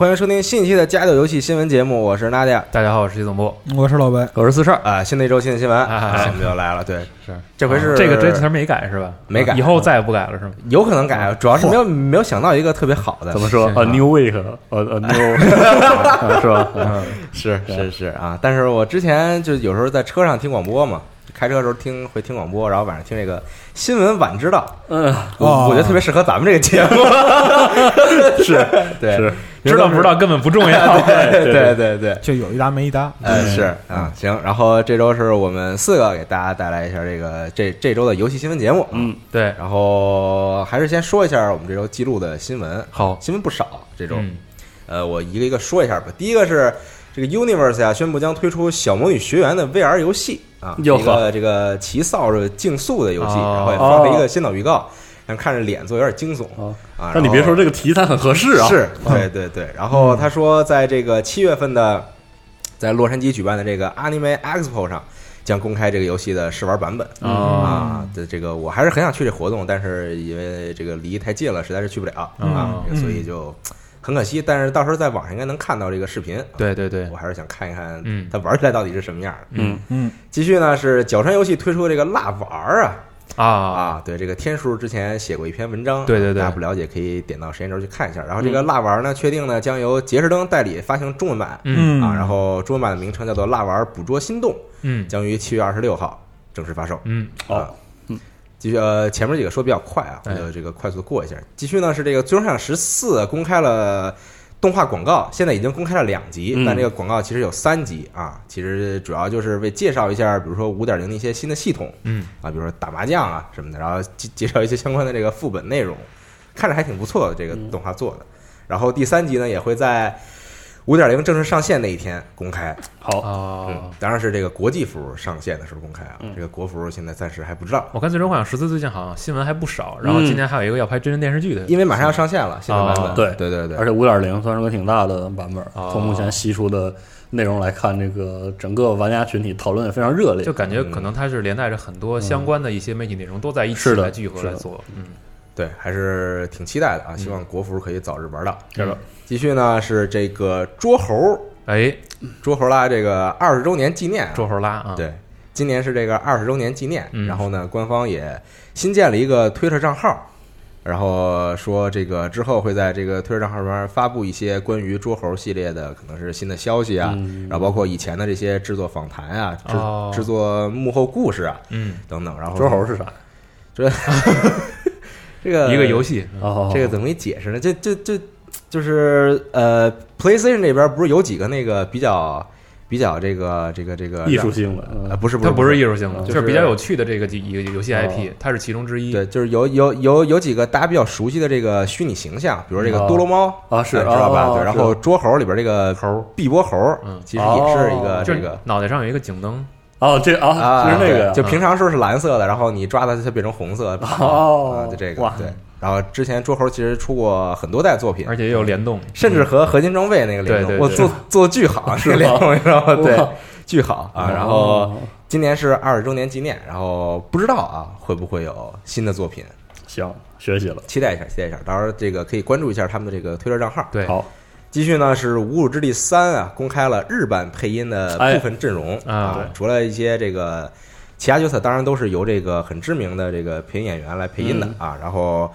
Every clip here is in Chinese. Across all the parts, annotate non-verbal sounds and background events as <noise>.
欢迎收听新一期的家教游戏新闻节目，我是娜迪亚。大家好，我是徐总部。我是老白，我是四少啊，新的一周新的新闻，啊我们又来了。对，是这回是这个这词儿没改是吧？没改以后再也不改了是吗？有可能改，主要是没有没有想到一个特别好的。怎么说是？A new week，呃呃 new，<laughs> 是吧？嗯是是是啊！但是我之前就有时候在车上听广播嘛，开车的时候听会听广播，然后晚上听这个新闻晚知道，嗯，我哦。我觉得特别适合咱们这个节目。<laughs> 是对。是，知道不知道根本不重要。<laughs> 对对对对。就有一搭没一搭。嗯，是啊，行，然后这周是我们四个给大家带来一下这个这这周的游戏新闻节目，嗯，对，然后还是先说一下我们这周记录的新闻，好，新闻不少，这周，嗯。呃，我一个一个说一下吧。第一个是这个 Universe 呀、宣布将推出《小魔女学园》的 VR 游戏啊，哟一个这个骑扫帚竞速的游戏，哦。然后也发了一个先导预告，但看着脸做有点惊悚哦。啊。但你别说这个题材很合适啊，是，对对对。然后他说，在这个七月份的在洛杉矶举办的这个 Anime Expo 上，将公开这个游戏的试玩版本。啊，啊，这这个我还是很想去这活动，但是因为这个离太近了，实在是去不了。啊，所以就很可惜。但是到时候在网上应该能看到这个视频。对对对。我，还是想看一看，嗯。它玩起来到底是什么样的。嗯，嗯，继续呢是角川游戏推出的这个蜡玩儿啊。啊，啊，对这个天叔之前写过一篇文章，对对对。大家不了解可以点到时间轴去看一下。然后这个蜡玩儿呢，确定呢将由杰士登代理发行中文版。嗯。啊，然后中文版的名称叫做《蜡玩儿捕捉心动》，嗯。将于七月二十六号正式发售。嗯，好啊，继续呃，前面几个说比较快啊，我哎就这个快速的过一下。继续呢是这个《最终幻想十四》公开了动画广告，现在已经公开了两集，嗯但这个广告其实有三集啊。其实主要就是为介绍一下，比如说五点零的一些新的系统嗯啊，比如说打麻将啊什么的，然后介介绍一些相关的这个副本内容，看着还挺不错的这个动画做的。然后第三集呢也会在五点零正式上线那一天公开，好，当然是这个国际服上线的时候公开啊，嗯。这个国服现在暂时还不知道。我看《最终幻想十四》最近好像新闻还不少，然后今天还有一个要拍真人电视剧的，因为马上要上线了，新的版本。哦对。对对对，而且五点零算是个挺大的版本哦，从目前析出的内容来看，这个整个玩家群体讨论也非常热烈。就，感觉可能它是连带着很多相关的一些媒体内容都在一起是的来聚合是的来做，嗯，对，还是挺期待的啊！希望国服可以早日玩到。是的，继续呢是这个捉猴，哎，捉猴啦，这个二十周年纪念啊，捉猴拉啊，对，今年是这个二十周年纪念，嗯然后呢，官方也新建了一个推特账号。然后说这个之后会在这个推特账号上面发布一些关于捉猴系列的可能是新的消息啊，嗯然后包括以前的这些制作访谈啊、制、哦制作幕后故事啊嗯，等等。然后捉猴是啥？<laughs> 这个一个游戏，哦，这个怎么给解释呢？这这这就是呃，PlayStation 这边不是有几个那个比较比较这个这个这个艺术性的，呃嗯。不是不是它不是艺术性的，就就是是比较有趣的这个一个游戏 IP，它是其中之一。对，就是有有有有几个大家比较熟悉的这个虚拟形象，比如这个哦。多罗猫啊是哎知道吧？哦对，然后捉猴里边这个猴，碧波猴，嗯其实也是一个这个。脑袋上有一个警灯，哦，这啊，啊，就是那个呀，就平常时候是蓝色的，然后你抓它，它变成红色跑哦啊，就这个哇对。然后之前桌猴其实出过很多代作品，而且也有联动，甚至和合金装备那个联动，我做 <laughs> 做巨好，是联动，你知道吗？对，巨好啊。然后哦今年是二十周年纪念，然后不知道啊会不会有新的作品，行，学习了，期待一下，期待一下。到时候这个可以关注一下他们的这个推特账号。对，好，继续呢是《无主之地三》啊，公开了日版配音的哎部分阵容啊。除了一些这个其他角色，当然都是由这个很知名的这个配音演员来配音的嗯。啊。然后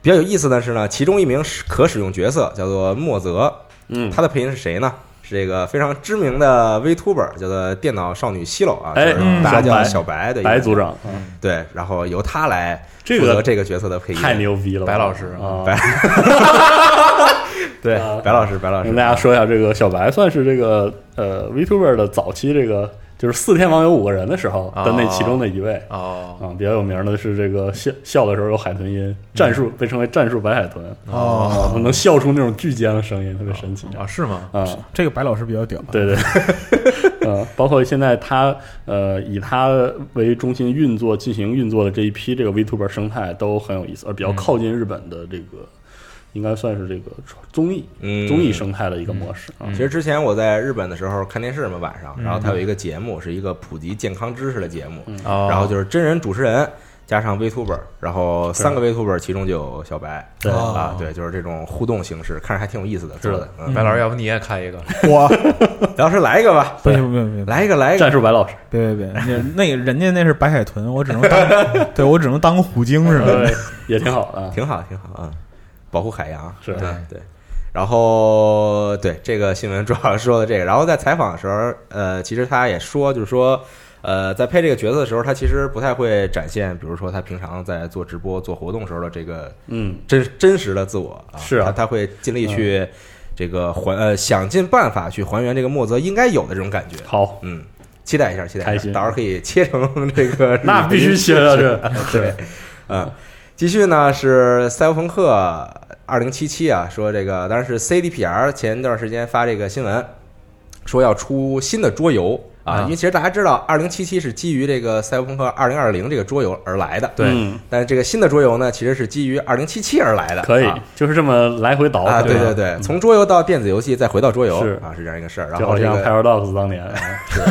比较有意思的是呢，其中一名使可使用角色叫做莫泽，嗯，他的配音是谁呢？是这个非常知名的 VTuber，叫做电脑少女西楼啊，哎就是嗯大家叫小白。的白组长，嗯。对，然后由他来负责这个角色的配音，太牛逼了，白老师啊，白 <laughs> <laughs> 对啊，白老师，白老师跟大家说一下，这个小白算是这个呃 VTuber 的早期这个就是四天王有五个人的时候的那其中的一位。哦啊，比较有名的是这个笑笑的时候有海豚音，战术被称为战术白海豚哦啊，能笑出那种巨尖的声音，特别神奇啊，是吗？啊。这个白老师比较屌，对对，呃，包括现在他呃以他为中心运作进行运作的这一批这个 VTuber 生态都很有意思，而比较靠近日本的这个应该算是这个综艺嗯。综艺生态的一个模式啊。嗯。其实之前我在日本的时候看电视嘛，晚上，然后它有一个节目是一个普及健康知识的节目，哦，然后就是真人主持人加上 VTuber，然后三个 VTuber 其中就有小白，对。哦。啊，对，就是这种互动形式，看着还挺有意思的，是的。白老师，要不你也开一个？我，白 <laughs> 老师来一个吧，<laughs> 不行不行不行，来一个，来一个，战术白老师，别别别，那那个人家那是白海豚，我只能当，<laughs> 对我只能当个虎鲸似的。呃，也挺好的。啊。挺好，挺好啊，保护海洋是。对对。然后对这个新闻主要说的这个，然后在采访的时候，呃，其实他也说，就是说，呃，在配这个角色的时候，他其实不太会展现，比如说他平常在做直播、做活动时候的这个嗯，真真实的自我啊，是啊。他他会尽力去这个还呃想尽办法去还原这个莫泽应该有的这种感觉，好，嗯，期待一下，期待一下，到时候可以切成这个 <laughs> 那必须切到这。<laughs> 对，嗯，继续呢是赛博朋克二零七七啊，说这个当然是 CDPR 前一段时间发这个新闻，说要出新的桌游啊，啊。因为其实大家知道二零七七是基于这个赛博朋克二零二零这个桌游而来的，对。嗯。但这个新的桌游呢，其实是基于二零七七而来的，可以啊，就是这么来回倒啊，对吧？对对，从桌游到电子游戏，再回到桌游是。啊，是这样一个事儿。然就好像后这个 Paradox 当年，<laughs> 啊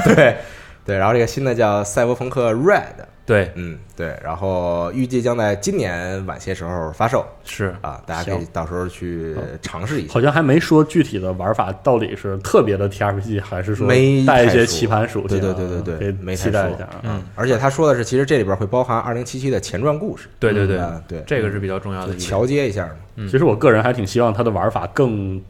对对，然后这个新的叫赛博朋克 Red，对，嗯对，然后预计将在今年晚些时候发售是啊，大家可以到时候去尝试一下好。像还没说具体的玩法到底是特别的 TRPG，还是说没带一些棋盘属性啊？对对对对对可以没太说期待一下啊。嗯，而且他说的是，其实这里边会包含二零七七的前传故事，对对对，啊对，这个是比较重要的。桥接一下嘛。嗯其实我个人还挺希望它的玩法更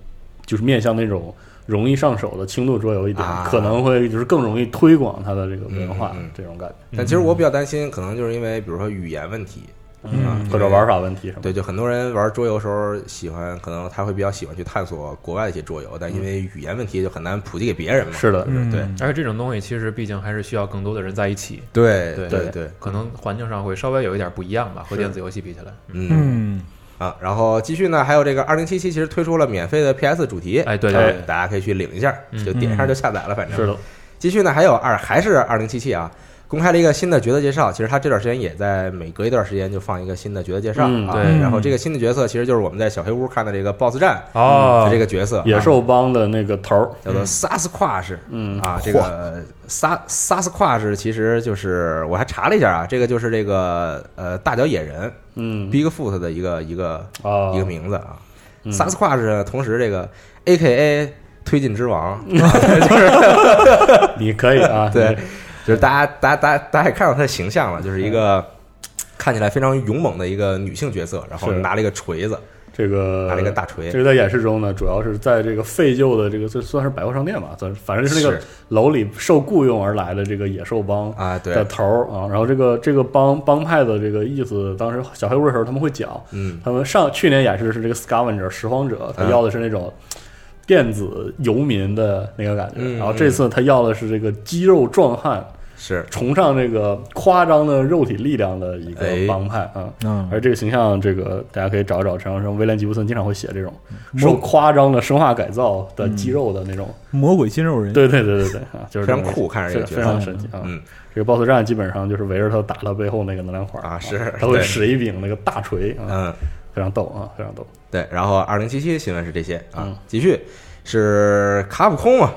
就是面向那种容易上手的轻度桌游一点，啊。可能会就是更容易推广它的这个文化、嗯嗯嗯。这种感觉，但其实我比较担心，可能就是因为比如说语言问题，嗯或者玩法问题什么。对，就很多人玩桌游的时候喜欢，可能他会比较喜欢去探索国外的一些桌游，但因为语言问题就很难普及给别人嘛。是的，嗯，对。而且这种东西其实毕竟还是需要更多的人在一起，对对对对，可能环境上会稍微有一点不一样吧，和电子游戏比起来。嗯。嗯，啊，然后继续呢，还有这个二零七七其实推出了免费的 PS 主题，哎，对大家可以去领一下，嗯就点一下就下载了，反正是的，继续呢，还有二还是二零七七啊，公开了一个新的角色介绍。其实他这段时间也在每隔一段时间就放一个新的角色介绍、啊。嗯对。然后这个新的角色其实就是我们在小黑屋看的这个 BOSS 战哦的这个角色，野啊兽帮的那个头儿，叫做萨斯夸什。嗯。啊，这个萨萨斯夸什其实就是我还查了一下啊，这个就是这个呃大脚野人嗯。Bigfoot 的一个一个啊一个名字啊。嗯。萨斯夸什同时这个 A K A 推进之王，<laughs> 就是 <laughs> 你可以啊，<laughs> 对，就是大家大家大家大家也看到他的形象了，就是一个看起来非常勇猛的一个女性角色，然后拿了一个锤子，这个拿了一个大锤这，个在演示中呢，主要是在这个废旧的这个这算是百货商店吧，算是反正是那个楼里受雇佣而来的这个野兽帮啊，对的，头儿啊。然后这个这个帮帮派的这个意思，当时小黑屋的时候他们会讲，嗯他们上去年演示的是这个 scavenger 拾荒者，他嗯。要的是那种电子游民的那个感觉，嗯然后这次他要的是这个肌肉壮汉，是崇尚这个夸张的肉体力量的一个哎。帮派啊。嗯，而这个形象，这个大家可以找一找，陈长生威廉吉布森经常会写这种嗯。受夸张的生化改造的肌肉的那种，魔鬼肌肉人，对对对对对啊，<laughs> 就是非常酷看着这个非非常神奇啊。嗯。这个 BOSS 战基本上就是围着他打他背后那个能量块啊是他会使一柄那个大锤啊，嗯。非常逗啊，非常逗。对，然后二零七七新闻是这些啊。嗯，继续是卡普空啊，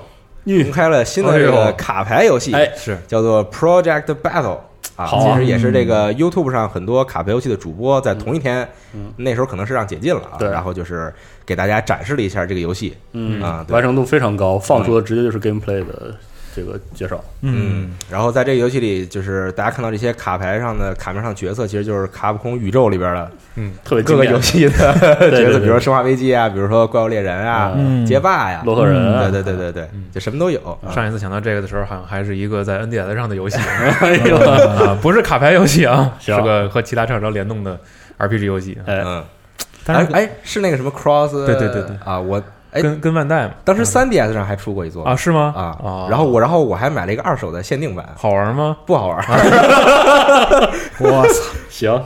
公开了新的这个卡牌游戏，哎，是。叫做 Project Battle 啊，其实也是这个 YouTube 上很多卡牌游戏的主播在同一天，嗯。那时候可能是让解禁了啊，对。然后就是给大家展示了一下这个游戏，嗯。完成度非常高，放出的直接就是 gameplay 的这个介绍。嗯，然后在这个游戏里，就是大家看到这些卡牌上的卡面上角色，其实就是卡普空宇宙里边的嗯。特别各个游戏的角色，对比如说《生化危机》啊，比如说《怪物猎人》啊、嗯街霸呀，洛克人啊，对对对对对，就什么都有。啊上一次想到这个的时候，好像还是一个在 NDS 上的游戏。<laughs> 哎呦，啊，不是卡牌游戏啊，<laughs> 是个和其他厂商联动的 RPG 游戏。哎，嗯，但是哎哎，是那个什么 Cross？对对对对。啊，我哎，跟跟万代嘛当时 3DS 上还出过一座啊是吗？啊啊，然后我然后我还买了一个二手的限定版，好玩吗？不好玩。<laughs> 我操，<laughs> 行，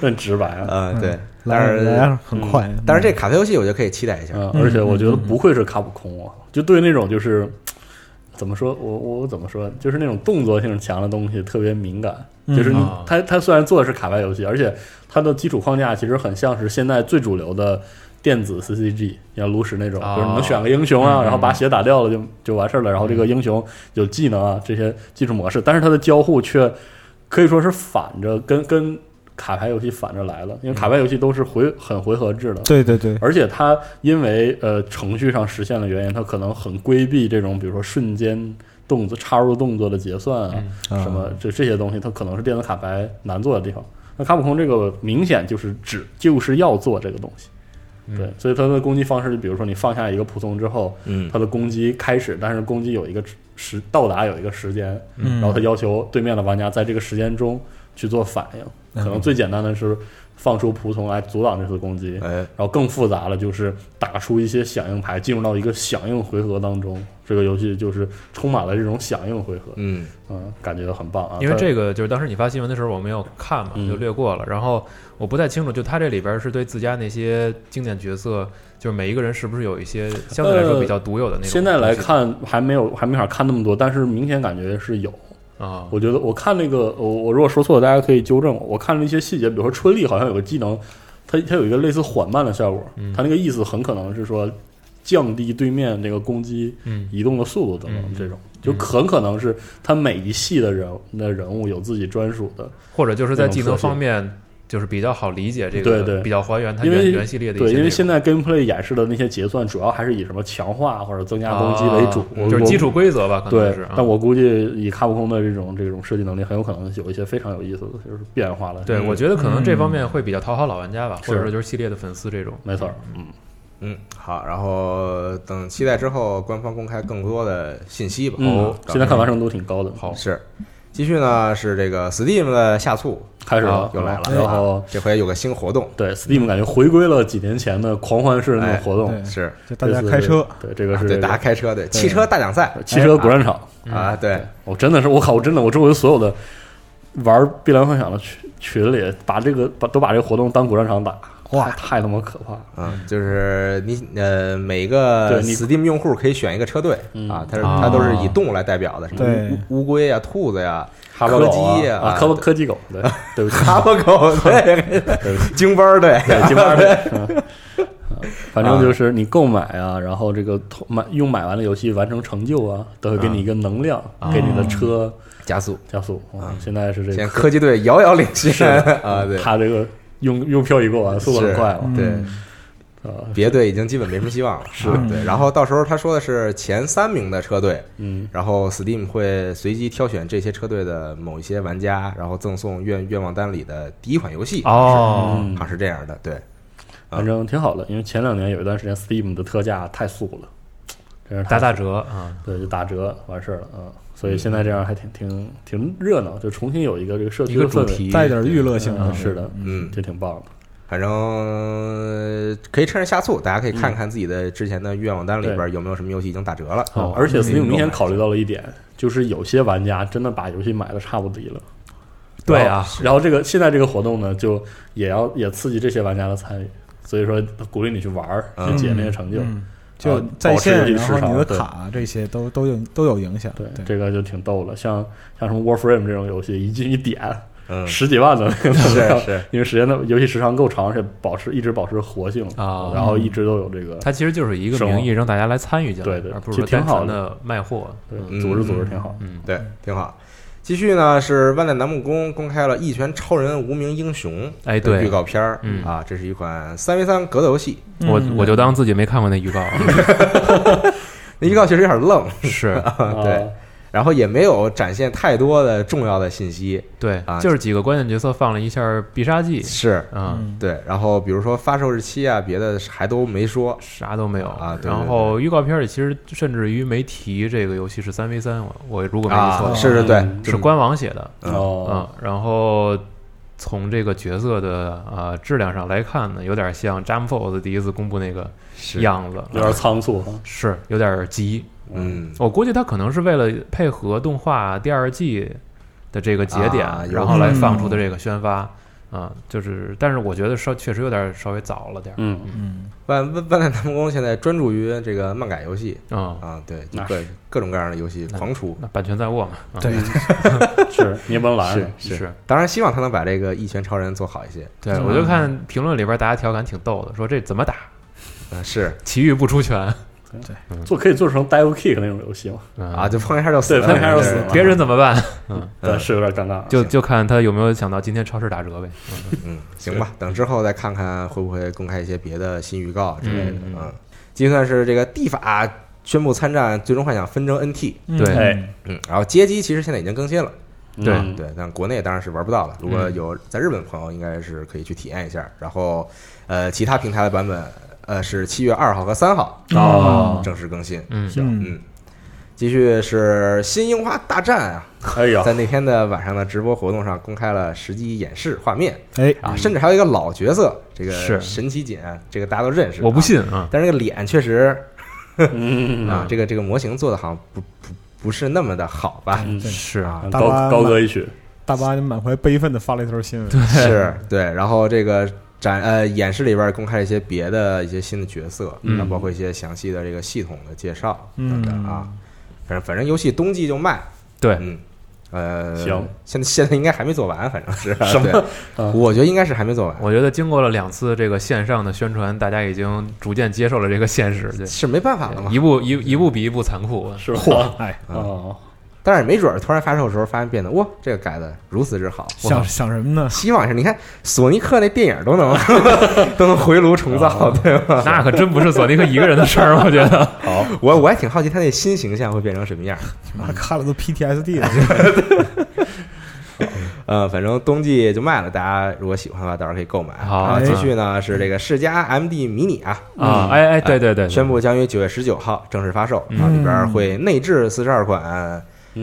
真直白啊。嗯，对，来但是来很快，但是这卡牌游戏我觉得可以期待一下。嗯，而且我觉得不愧是卡普空啊，就对那种就是怎么说，我我怎么说，就是那种动作性强的东西特别敏感。就是你啊它它虽然做的是卡牌游戏，而且它的基础框架其实很像是现在最主流的电子 CCG，像炉石那种，哦。就是你能选个英雄啊，嗯然后把血打掉了就就完事儿了，然后这个英雄有技能啊这些技术模式，但是它的交互却可以说是反着跟跟卡牌游戏反着来了，因为卡牌游戏都是回很回合制的，对对对，而且它因为呃程序上实现的原因，它可能很规避这种比如说瞬间动作插入动作的结算啊，啊什么这这些东西，它可能是电子卡牌难做的地方。那卡普空这个明显就是只就是要做这个东西，对，所以它的攻击方式，比如说你放下一个仆从之后，嗯。它的攻击开始，但是攻击有一个时到达有一个时间，嗯。然后它要求对面的玩家在这个时间中去做反应。可能最简单的是放出仆从来阻挡这次攻击，哎，然后更复杂了，就是打出一些响应牌，进入到一个响应回合当中。这个游戏就是充满了这种响应回合，嗯嗯，感觉很棒啊。因为这个就是当时你发新闻的时候我没有看嘛，嗯就略过了。然后我不太清楚，就他这里边是对自家那些经典角色，就是每一个人是不是有一些相对来说比较独有的那种。现在来看还没有还没法看那么多，但是明显感觉是有。啊，我觉得我看那个我我如果说错了，大家可以纠正我。我看了一些细节，比如说春丽好像有个技能，它它有一个类似缓慢的效果，嗯。它那个意思很可能是说降低对面这个攻击嗯。移动的速度等等嗯这种，就很可能是他每一系的人的人物有自己专属的，或者就是在技能方面就是比较好理解这个，对对比较还原它因为原原系列的一些对，因为现在 gameplay 演示的那些结算主要还是以什么强化或者增加攻击为主，就是基础规则吧，可能对但我估计以卡普空的这种这种设计能力，很有可能有一些非常有意思的，就是变化了。对，嗯我觉得可能这方面会比较讨好老玩家吧，是或者说就是系列的粉丝这种。没错，嗯，嗯，好，然后等期待之后，官方公开更多的信息吧。嗯哦，现在看完成度挺高的。好是。继续呢是这个 Steam 的下促开始了。啊，又来了，然后这回有个新活动，对 Steam 感觉回归了几年前的狂欢式的那种活动，是。大家开车，对这个是对是大家开车，对汽车大奖赛。汽车古战场。啊，对，我真的是我靠，我真的我周围所有的玩《碧蓝幻想》的群群里，把这个把都把这个活动当古战场打，哇太太他妈可怕了。嗯，就是你呃，每个对你 Steam 用户可以选一个车队嗯。啊，它是啊。它都是以动物来代表的，什么乌乌龟呀、兔子呀、哈巴狗柯基呀啊，科科技狗，对，对不起，<laughs> 哈巴狗，<laughs> 对，对不起，京巴儿对，对，金巴队。嗯 <laughs> 反正就是你购买啊，然后这个买用买完了游戏完成成就啊，都会给你一个能量，给你的车加速。加速。啊，现在是这个科技队遥遥领先。啊，对，他这个用用票一过完，速度很快了。对，嗯。啊，<laughs> 别队已经基本没什么希望了。是。对，然后到时候他说的是前三名的车队，嗯，然后 Steam 会随机挑选这些车队的某一些玩家，然后赠送愿愿望单里的第一款游戏，哦，嗯好像是这样的。对，反正挺好的，因为前两年有一段时间 Steam 的特价太素了，真是太打打折啊，对，就打折完事儿了啊。所以现在这样还挺挺挺热闹，就重新有一个这个社区的氛围，个主题，带一点娱乐性嗯，的，是的，嗯，就挺棒的。反正呃可以趁着下促，大家可以看看自己的之前的愿望单里边有没有什么游戏已经打折了。哦，而且 Steam 明显考虑到了一点，就是有些玩家真的把游戏买的差不离了。对啊然后，这个现在这个活动呢，就也要也刺激这些玩家的参与，所以说鼓励你去玩儿，嗯去解那些成就。嗯，就啊在线，然后你的卡这些都都有都有影响。对，对，这个就挺逗了。像像什么 Warframe 这种游戏，一进一点嗯，十几万的那个是是，因为时间的游戏时长够长，而且保持一直保持活性啊然后一直都有这个它其实就是一个名义让大家来参与进来，对对而不是挺好单纯的卖货。对嗯组织组织挺好。嗯，对，挺好。继续呢是万代南梦宫公开了《一拳超人无名英雄》哎，对。预，告片儿嗯。啊，这是一款三 v 三格斗游戏。我嗯。我就当自己没看过那预告，<laughs> 那预告确实有点愣，是。<laughs> 对。啊，然后也没有展现太多的重要的信息。对啊，就是几个关键角色放了一下必杀技，是，啊，嗯。对，然后比如说发售日期啊，别的还都没说。啥都没有。啊对对然后预告片里其实甚至于没提这个游戏是三 v 三，我我如果没记错啊，是是对，嗯。是。官网写的，嗯。哦嗯，然后从这个角色的呃质量上来看呢，有点像 Jump Force 第一次公布那个，样子，有点仓促。是有点急。嗯，我估计他可能是为了配合动画第二季的这个节点，啊然后来放出的这个宣发。啊，就是，但是我觉得稍确实有点稍微早了点儿。嗯，嗯，万万万代南梦宫现在专注于这个漫改游戏啊、啊，对，那各各种各样的游戏狂出。那版权在握嘛？啊、<laughs> <laughs> 对，是你也不能拦着。是是，当然希望他能把这个一拳超人做好一些。对，嗯我就看评论里边大家调侃挺逗的，说这怎么打？嗯，是奇遇不出拳做可以做成 Dive Kick 那种游戏嘛？啊，就碰一下就死了，对碰一下就死了。别人怎么办？嗯，<laughs> 是有点尴尬。就就看他有没有想到今天超市打折呗。嗯。嗯，行吧，等之后再看看会不会公开一些别的新预告之类的。嗯。嗯，就算是这个地法宣布参战《最终幻想纷争 NT》，嗯。对哎。嗯，然后街机其实现在已经更新了，对。嗯。对，但国内当然是玩不到了。如果嗯。有在日本的朋友，应该是可以去体验一下。然后，呃，其他平台的版本，呃，是七月二号和三号哦。正式更新。嗯，嗯嗯，继续是新樱花大战啊，哎呀，在那天的晚上的直播活动上公开了实际演示画面哎，啊，甚至还有一个老角色，这个是。神奇锦，这个大家都认识。我不啊，信啊。但是这个脸确实嗯。<laughs> 啊，这个这个模型做的好像不不不是那么的好吧？是。啊，高高歌一曲，大巴就满怀悲愤的发了一条新闻，是对，然后这个展呃演示里边公开了一些别的一些新的角色，嗯。包括一些详细的这个系统的介绍嗯。等等啊。反正反正游戏冬季就卖，对，嗯，呃，行，现在现在应该还没做完，反正是什么我觉得应该是还没做完，我觉得经过了两次这个线上的宣传，大家已经逐渐接受了这个现实，对，是没办法了嘛。一。步一一步比一步残酷。是吧？嚯，哎，哦，但是没准儿突然发售的时候发现变得哇，这个改的如此之好，想想什么呢？希望是你看索尼克那电影都能 <laughs> 都能回炉重造，对吧？那可真不是索尼克一个人的事儿，我觉得。<laughs> 好，我我还挺好奇他那新形象会变成什么样。妈看了都 PTSD 了，呃，反正冬季就卖了，大家如果喜欢的话，到时候可以购买。好继续呢是这个世嘉 MD 迷你啊，啊，哎哎，对对对，宣布将于九月十九号正式发售，啊，嗯里边会内置四十二款嗯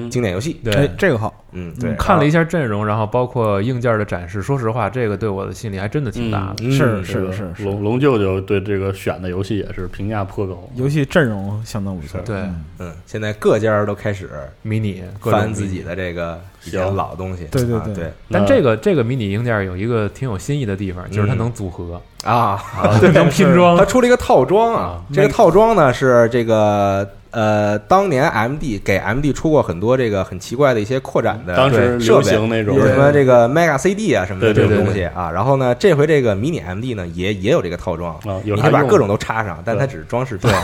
经典游戏。哎对，这个好，嗯，对，看了一下阵容，然后包括硬件的展示，说实话，这个对我的心里还真的挺大的。嗯是是是龙龙舅舅对这个选的游戏也是评价颇高，游戏阵容相当不错，对。嗯。嗯，现在各家都开始迷你翻自己，的这个比较老的东西。对对对。但这个这个迷你硬件有一个挺有新意的地方，就是它嗯。能组合，啊，<laughs> 对，能拼装。它。出了一个套装啊啊，这个套装呢是这个呃，当年 MD 给 MD 出过很多这个很奇怪的一些扩展的当时流设备。行那种什么这个 Mega CD 啊什么的这对对种东西啊，然后呢，这回这个迷你 MD 呢也也有这个套装，啊，有你把各种都插上，但它只是装饰品。<laughs>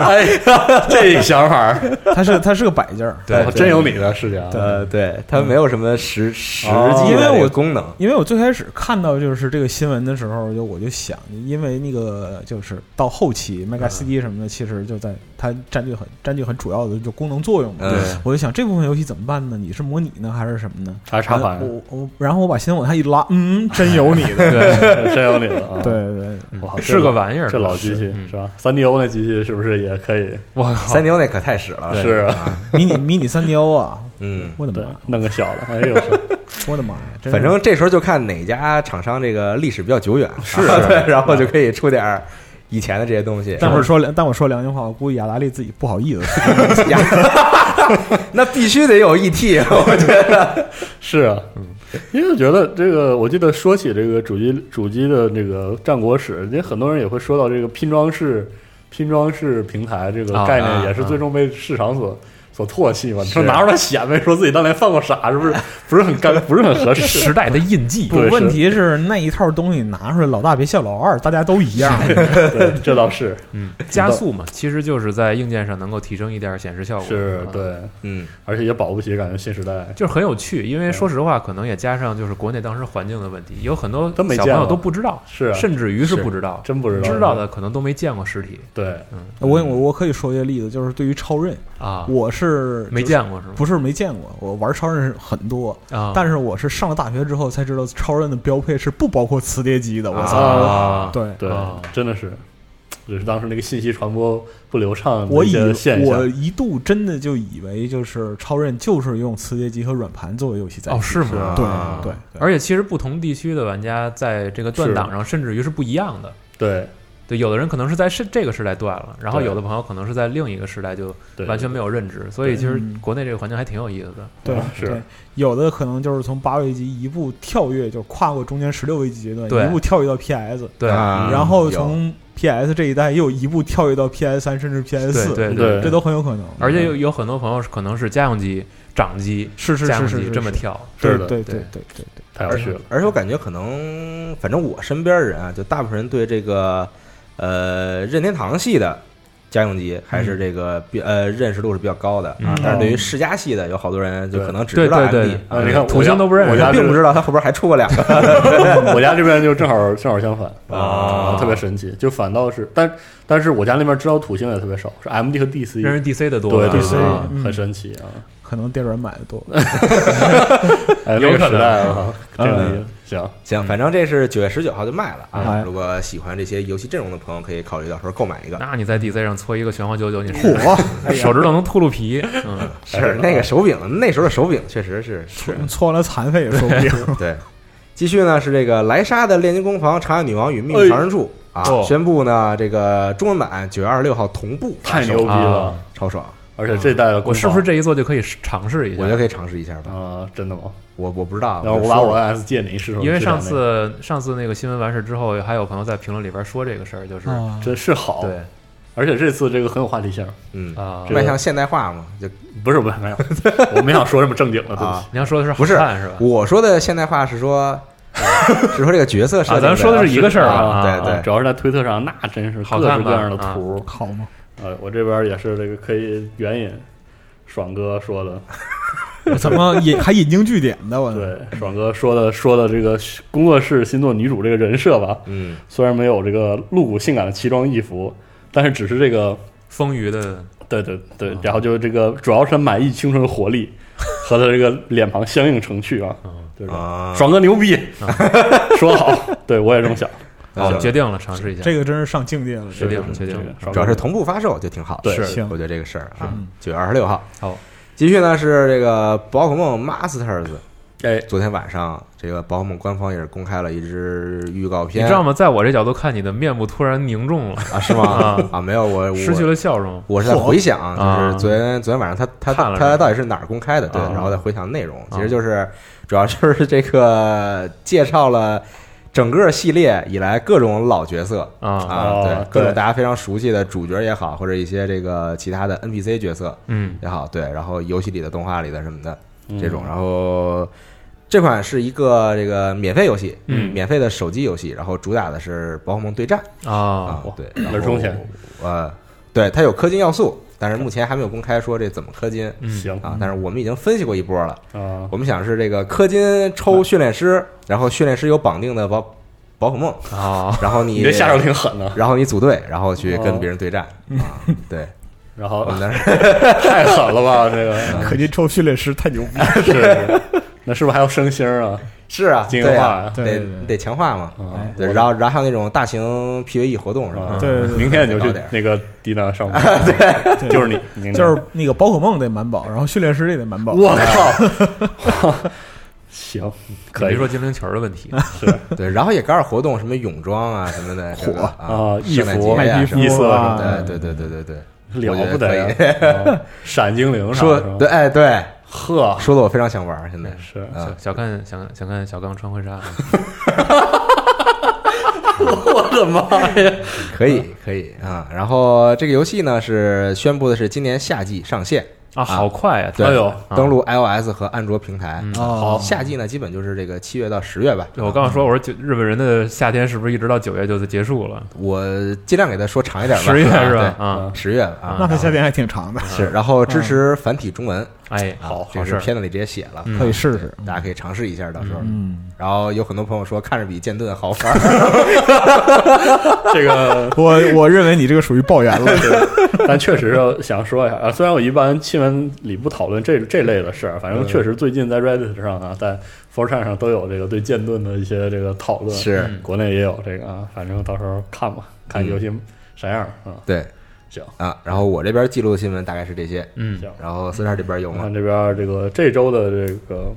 哎呀，这想法，<laughs> 它是它是个摆件儿，对哦真有你的世界啊，呃，对，它没有什么实实哦际的这因为我个功能。因为我最开始看到就是这个新闻的时候，就我就想，因为那个就是到后期 Mega CD 什么的，其实就在它占据很占据很主要的就功能作用嘛。嗯，我就想这部分游戏怎么办呢？你是模拟呢，还是什么呢？还是插板，我我然后我把新闻往下一拉，嗯，真有你的，对，<laughs> 真有你的啊，对对，哇，是个玩意儿，这老机器嗯是吧？三 D O 那机器是不是也可以？我靠三，牛那可太使了。是啊，啊，迷你迷你三 DO 啊，嗯，我的妈，，弄个小的，哎呦，<laughs> 我的妈呀！<laughs> 真反正这时候就看哪家厂商这个历史比较久远，是啊对，然后就可以出点儿以前的这些东西。但我说良，但我说良心话，我估计雅达利自己不好意思。<laughs> <laughs> 那必须得有 ET，<laughs> 我觉得。是啊，嗯因为我觉得这个，我记得说起这个主机主机的这个战国史，因为很多人也会说到这个拼装式拼装式平台这个啊概啊念，也是最终被市场所。所唾弃嘛？你说拿出来显摆，说自己当年犯过傻，是不是？不是很干，不是很合适。时代的印记问题是那一套东西拿出来，老大别笑老二，大家都一样。<laughs> 对，这倒是嗯，加速嘛，其实就是在硬件上能够提升一点显示效果，啊，是对，嗯，而且也保不齐，感觉新时代就是很有趣。因为说实话，可能也加上就是国内当时环境的问题，有很多小朋友都不知道，是啊甚至于是是不知道，真不知道，知道的可能都没见过实体对，我我我可以说一个例子，就是对于超任，啊，我是没见过是吗？不是没见过，我玩超人很多，啊，但是我是上了大学之后才知道超人的标配是不包括磁碟机的。我操！啊，对，对啊，真的是只是当时那个信息传播不流畅的我以一些现我象。一度真的就以为就是超人就是用磁碟机和软盘作为游戏载体。哦，是是吗？对啊对，对而且其实不同地区的玩家在这个断档上，甚至于是不一样的。对对，有的人可能是在是这个时代断了，然后有的朋友可能是在另一个时代就，完全没有认知，所以其实嗯国内这个环境还挺有意思的。对啊是对，有的可能就是从八位机一步跳跃，就跨过中间十六位机阶段，对一步跳跃到 PS，对，啊然后从 PS 这一代又一步跳跃到 PS 三甚至 PS 四，对对对这都很有可能。而且有有很多朋友是可能是家用机、掌机、是是是是这么跳，对是的对对对对对，而太有趣了。而且我感觉可能，反正我身边的人啊，就大部分人对这个呃任天堂系的家用机还是这个比呃认识度是比较高的啊嗯，但是对于世嘉系的，有好多人就可能只知道对对 MD 啊啊，你看土星都不认识。我家并不知道它后边还出过两个。<laughs> 我家这边就正好正好相反 <laughs> 啊特别神奇，就反倒是，但但是我家那边知道土星也特别少，是 MD 和 DC，认识 DC 的多对，DC 啊嗯。很神奇啊！可能店员买的多。<laughs> 哎，那个有可能时代啊，这个嗯行，行，反正这是九月十九号就卖了啊哎！如果喜欢这些游戏阵容的朋友，可以考虑到时候购买一个。那你在 DC 上搓一个拳皇九九，你是嚯，哎手指头能秃噜皮，嗯，<laughs> 是那个手柄，那时候的手柄确实是是错了残废也说不定。对。继续呢是这个莱莎的炼金工坊、长安女王与秘密藏身处啊哦，宣布呢这个中文版九月二十六号同步太牛逼了啊！超爽，而且这代的我是不是这一座就可以尝试一下？我觉得可以尝试一下吧。啊？真的吗？我我不知道，然后我把我说 NS 借你试试，因为上次上次那个新闻完事之后，还有朋友在评论里边说这个事儿，就是啊个真是好，对而且这次这个很有话题性，嗯，啊，这个迈向现代化嘛，就不是不是没有，<laughs> 我没想说这么正经的，对不啊起。你要说的是好不是看是吧？我说的现代化是说，<laughs> 是说这个角色设啊，定咱说的是一个事儿啊啊，对啊对主要是在推特上，那真是各式各样的啊图。好吗？呃，我这边也是这个可以援引爽哥说的，<laughs> 我怎么引还引经据典的？我 <laughs> 对，爽哥说的说的这个工作室新作女主这个人设吧，嗯，虽然没有这个露骨性感的奇装异服，但是只是这个，丰腴的对对对，然后就这个主要是满意青春活力 <laughs> 和他这个脸庞相映成趣啊，就是啊，爽哥牛逼，说好，对我也这么想，哦，决定了，尝试一下。这个真是上境界了。决定了是决定了主要是同步发售就挺好。的是我觉得这个事儿啊嗯，九月二十六号。好，继续呢是这个宝可梦 Masters，哎，昨天晚上这个宝可梦官方也是公开了一支预告片你，知道吗？在我这角度看，你的面部突然凝重了，啊？是吗啊？啊，没有，我我失去了笑容。我是在回想，啊就是昨天昨天晚上他他他到底是哪儿公开的？对，啊然后再回想内容，其实就是主要就是这个介绍了整个系列以来各种老角色啊。对，各种大家非常熟悉的主角也好，或者一些这个其他的 NPC 角色嗯。也好，对，然后游戏里的、动画里的什么的这种，嗯然后。这款是一个这个免费游戏，嗯。免费的手机游戏，然后主打的是宝可梦对战啊。对，那然后是充钱，呃，对，它有氪金要素，但是目前还没有公开说这怎么氪金嗯。行。啊。但是我们已经分析过一波了，啊，我们想是这个氪金抽训练师，然后训练师有绑定的宝宝可梦，啊，然后你你这下手挺狠的，然后你组队，然后去哦。跟别人对战。啊。对，然后我们那 <laughs> 太狠了吧，这个。氪金抽训练师太牛逼了。<laughs> 是，是。那是不是还要升星啊？是啊，精对啊英化，得得强化嘛。然后然后还有那种大型 PVE 活动是吧？啊对明天你就去点那个迪娜上班，对。就是你，就是那个宝可梦得满宝，然后训练师也得满宝。我靠，<laughs> 行，可以。别说精灵球的问题，是。对，然后也搞点活动，什么泳装啊什么的，火啊啊，衣服节呀什么卖衣服异色啊什么的。对对对对对对。了不得闪精灵是吧？说对，哎对，呵，说的我非常想玩儿，现在是啊小小看想想看小刚穿婚纱，<laughs> 我的妈呀！可以可以啊。然后这个游戏呢是宣布的是今年夏季上线，啊，好快呀！对哎呦啊登录 iOS 和安卓平台。嗯哦，夏季呢基本就是这个七月到十月吧。对我刚刚说，我说九日本人的夏天是不是一直到九月就结束了？我尽量给他说长一点吧，十月是吧？对啊，十月啊，那他夏天还挺长的，是，<laughs> 然后支持繁体中文，哎，啊好好事儿，这是片子里直接写了，嗯可以试试。大家可以尝试一下，到时候。嗯，然后有很多朋友说看着比剑盾好玩儿，<laughs> 这个，<laughs> 我我认为你这个属于爆言了。但确实是想说一下啊，虽然我一般新闻里不讨论这这类的事儿，反正确实最近在 Reddit 上啊，在 f o r c h a n 上都有这个对剑盾的一些这个讨论，是嗯国内也有这个啊，反正到时候看吧，看游戏啥样啊？对行。啊，然后我这边记录的新闻大概是这些，嗯。行，然后四十二这边有吗？这边这个这周的这个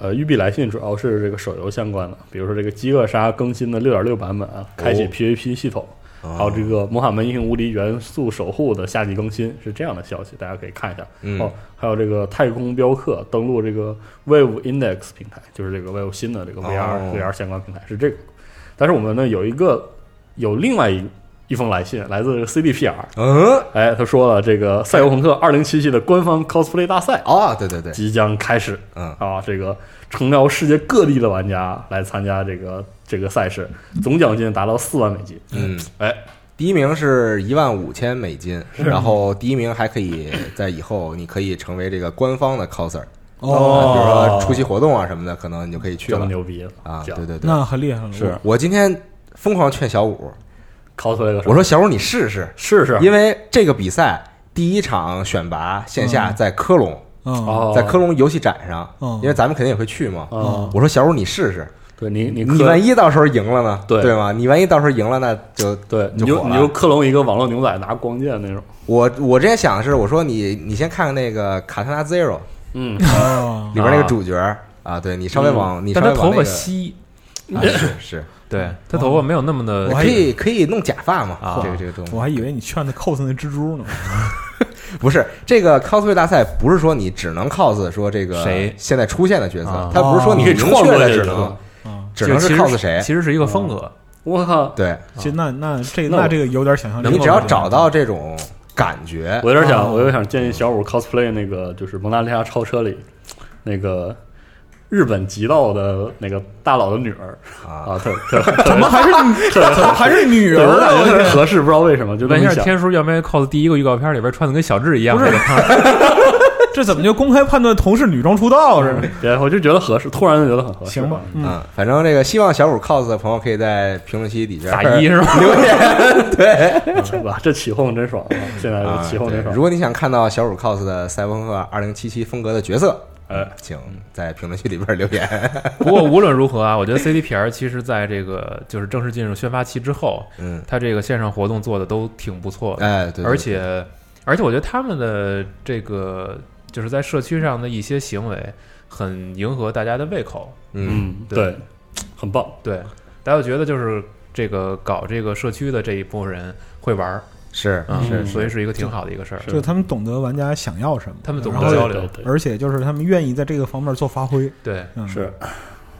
呃育碧来信主要是这个手游相关的，比如说这个饥饿鲨更新的六点六版本啊，开启哦。PVP 系统，还有这个魔法门英雄无敌元素守护的夏季更新是这样的消息，大家可以看一下。嗯。哦，还有这个太空镖客登录这个 Wave Index 平台，就是这个 Wave 新的这个 VR、哦 VR 相关平台是这个。但是我们呢有一个有另外一一封来信，来自 CDPR，嗯，哎，他说了这个赛博朋克二零七七的官方 cosplay 大赛哦，对对对，即将开始。嗯。啊，这个诚邀世界各地的玩家来参加这个这个赛事，总奖金达到四万美金。嗯，哎，第一名是一万五千美金，然后第一名还可以在以后你可以成为这个官方的 coser，哦。比如说出席活动啊什么的，可能你就可以去这么了牛逼了。啊，对对对，那很厉害了。是。我今天疯狂劝小五，cosplay 个什么我说小五你试试，试试，因为这个比赛第一场选拔线下嗯。在科隆，在科隆游戏展上，嗯。因为咱们肯定也会去嘛。嗯，我说小五你试试，对你你你万一到时候赢了呢？对对吗？你万一到时候赢了，那就对你就你就克隆一个网络牛仔拿光剑那种，我我之前想的是，我说你你先看看那个《卡特纳 Zero》嗯，哦里边那个主角啊，对你稍微往你稍但他头发微往那个稀，啊是是，对他头发没有那么的我可以可以弄假发嘛？啊这个这个东西我还以为你劝他 cos 那蜘蛛呢。<laughs> 不是这个 cosplay 大赛，不是说你只能 cos 说这个谁现在出现的角色啊，它不是说你可以明创确的只能只能是 cos 谁，其实是一个风格，我靠，对其实那那这那这个有点想象力。你只要找到这种感觉我，有点想，哦我有点想建议小五 cosplay 那个就是蒙娜丽莎超车里那个日本极道的那个大佬的女儿啊，啊，特特 <laughs> 怎么还是怎么还是女，儿呢？我感觉我天特别合适，不知道为什么，就这问一下。天叔要不要 cos 第一个预告片里边穿的跟小智一样？不是 <laughs> 这怎么就公开判断同是女装出道是吧？<laughs> 对，我就觉得合适，突然就觉得很合适。行吧，嗯，嗯，反正这个希望小五 cos 的朋友可以在评论区底下打一是吧？留言，对嗯，哇，这起哄真爽啊！现在起哄真爽。如果你想看到小五 cos 的赛博朋克二零七七风格的角色，哎，请在评论区里边留言。<laughs> 不过无论如何啊，我觉得 CDPR 其实在这个就是正式进入宣发期之后，嗯，它这个线上活动做的都挺不错的，哎，对，对而且而且我觉得他们的这个就是在社区上的一些行为很迎合大家的胃口，嗯嗯，对对，很棒。对，大家都觉得就是这个搞这个社区的这一部分人会玩儿，是嗯，是所以是一个挺好的一个事儿。就他们懂得玩家想要什么，他们懂得交流而且就是他们愿意在这个方面做发挥，对，嗯，是。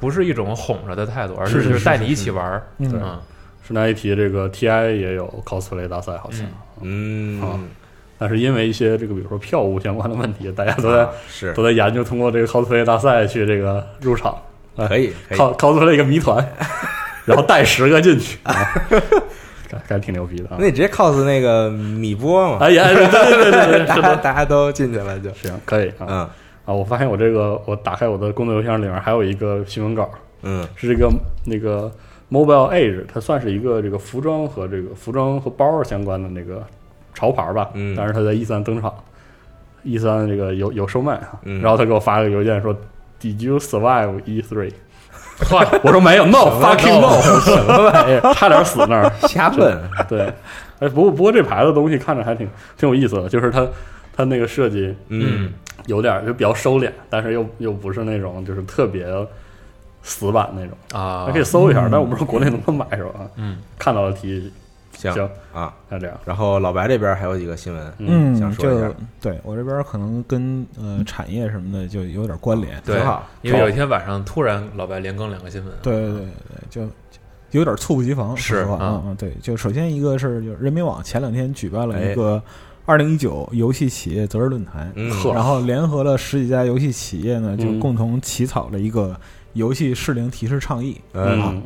不是一种哄着的态度，而是是就是带你一起玩儿。嗯。嗯，顺带一提，这个 TI 也有 cosplay 大赛，好像，嗯。啊但是因为一些这个比如说票务相关的问题，大家都在啊是。都在研究通过这个 cosplay 大赛去这个入场，哎可以可以，cos cosplay 一个谜团，<laughs> 然后带十个进去，啊感感觉挺牛逼的啊那！你直接 cos 那个米波嘛，哎呀，对对对对对，<laughs> 大家大家都进去了就，行，可以啊嗯啊！我发现我这个我打开我的工作邮箱里面还有一个新闻稿，嗯是这个那个 Mobile Age，它算是一个这个服装和这个服装和包相关的那个潮牌吧。嗯但是它在 E 三登场，E 三这个有有售卖啊。嗯然后他给我发了个邮件说，Did you survive E 3嗨，我说没有，No fucking no，什么玩意儿，差点死那儿。<laughs> 瞎问，对，哎，不过不过这牌子东西看着还挺挺有意思的，就是它它那个设计嗯有点儿就比较收敛，但是又又不是那种就是特别死板那种。啊还可以搜一下，嗯但我不知道国内能不能买是吧？嗯，看到了提行行，啊，那这样，然后老白这边还有几个新闻，嗯，想说一下。对我这边可能跟呃产业什么的就有点关联，对挺好，因为有一天晚上突然老白连更两个新闻，对对对对，就就有点猝不及防，是说实话，啊。嗯嗯，对，就首先一个是就人民网前两天举办了哎。一个二零一九游戏企业责任论坛，嗯然后联合了十几家游戏企业呢，就嗯。共同起草了一个游戏适龄提示倡议。嗯，嗯，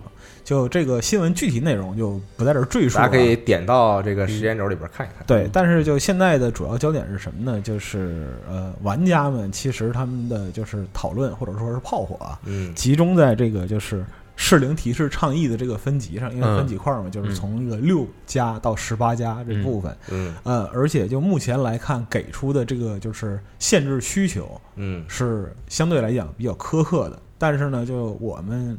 就这个新闻具体内容就不在这儿赘述了，大家可以点到这个时间轴里边看一看，对，但是就现在的主要焦点是什么呢？就是呃，玩家们其实他们的就是讨论或者说是炮火啊，嗯。集中在这个就是适龄提示倡议的这个分级上，因为嗯。分几块嘛，就是从这个六加到十八加这部分。嗯。呃，而且就目前来看，给出的这个就是限制需求嗯。是相对来讲比较苛刻的。但是呢，就我们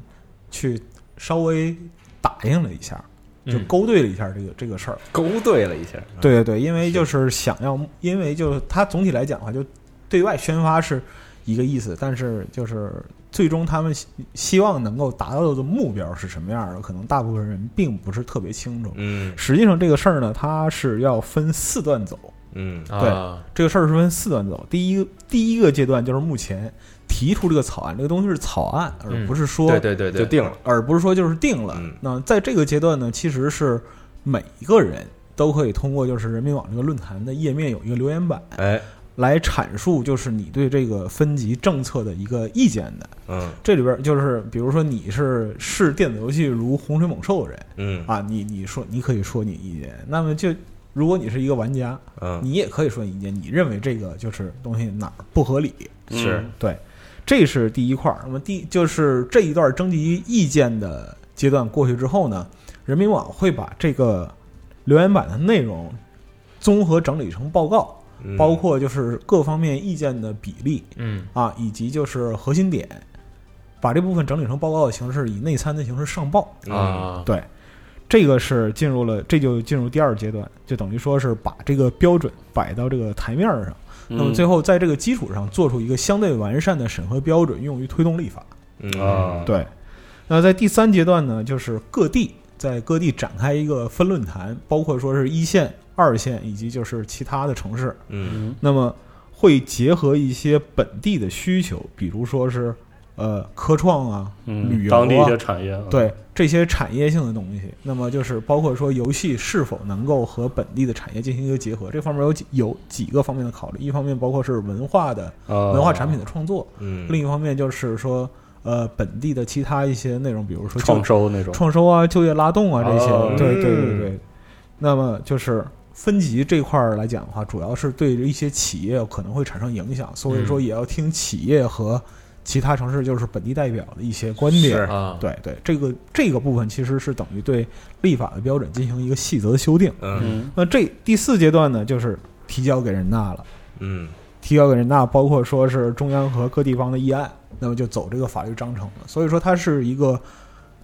去稍微打听了一下，就嗯勾兑了一下这个这个事儿。勾兑了一下，对对对，因为就是想要，因为就是它总体来讲的话，就对外宣发是一个意思，但是就是最终他们希希望能够达到的目标是什么样的，可能大部分人并不是特别清楚。嗯实际上这个事儿呢，它是要分四段走。嗯啊，这个事儿是分四段走。第一个第一个阶段就是目前提出这个草案，这个东西是草案，而嗯不是说、对对对对，就定了，而不是说就是定了。嗯。那在这个阶段呢，其实是每一个人都可以通过就是人民网这个论坛的页面有一个留言板哎，来阐述，就是你对这个分级政策的一个意见的。嗯。这里边就是比如说你是视电子游戏如洪水猛兽的人嗯。啊，你你说你可以说你意见，那么就。如果你是一个玩家，嗯，你也可以说你意见，你认为这个就是东西哪儿不合理，是。嗯对，这是第一块儿。那么第就是这一段征集意见的阶段过去之后呢，人民网会把这个留言板的内容综合整理成报告，嗯包括就是各方面意见的比例嗯啊，以及就是核心点，把这部分整理成报告的形式，以内参的形式上报。嗯啊，对，这个是进入了，这就进入第二阶段，就等于说是把这个标准摆到这个台面上。那么最后后在这个基础上做出一个相对完善的审核标准，用于推动立法。嗯。啊，对，那在第三阶段呢，就是各地在各地展开一个分论坛，包括说是一线、二线以及就是其他的城市，嗯。嗯。那么会结合一些本地的需求，比如说是呃科创啊，嗯，旅游啊当地一些产业，啊，对这些产业性的东西，那么就是包括说游戏是否能够和本地的产业进行一个结合，这方面有几有几个方面的考虑。一方面包括是文化的啊文化产品的创作，嗯，另一方面就是说呃本地的其他一些内容，比如说就创收那种，创收啊、就业拉动啊这些。哦对对对嗯对。那么就是分级这块儿来讲的话，主要是对一些企业可能会产生影响，所以说也要听企业和其他城市就是本地代表的一些观点。啊，对对，这个这个部分其实是等于对立法的标准进行一个细则的修订。嗯嗯那这第四阶段呢，就是提交给人大了。嗯提交给人大，包括说是中央和各地方的议案，那么就走这个法律章程了。所以说它是一个，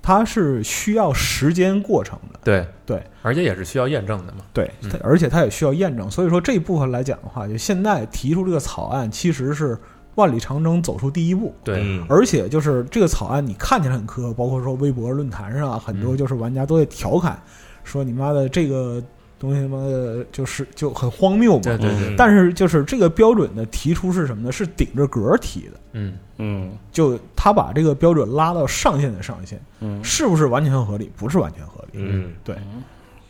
它是需要时间过程的。对对，而且也是需要验证的嘛。对，而且它也需要验证。所以说这一部分来讲的话，就现在提出这个草案，其实是万里长征走出第一步。对，嗯而且就是这个草案，你看起来很苛刻，包括说微博论坛上啊，很多嗯就是玩家都在调侃，说你妈的这个东西他妈的就是就很荒谬嘛。对对对，但是就是这个标准的提出是什么呢？是顶着格儿提的，嗯嗯就他把这个标准拉到上限的上限，嗯，是不是完全合理？不是完全合理。嗯对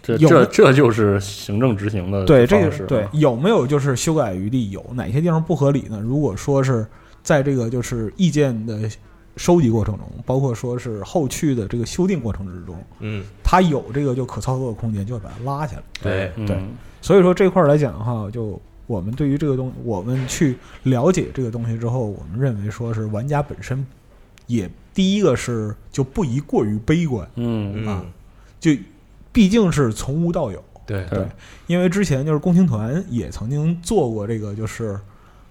这这这就是行政执行的对，这个对有没有就是修改余地？有哪些地方不合理呢？如果说是在这个就是意见的收集过程中，包括说是后续的这个修订过程之中，嗯它有这个就可操作的空间，就会把它拉下来。对嗯对所以说这块儿来讲的话，就我们对于这个东，我们去了解这个东西之后，我们认为说是玩家本身也第一个是就不宜过于悲观，嗯嗯就毕竟是从无到有。对对，因为之前就是共青团也曾经做过这个，就是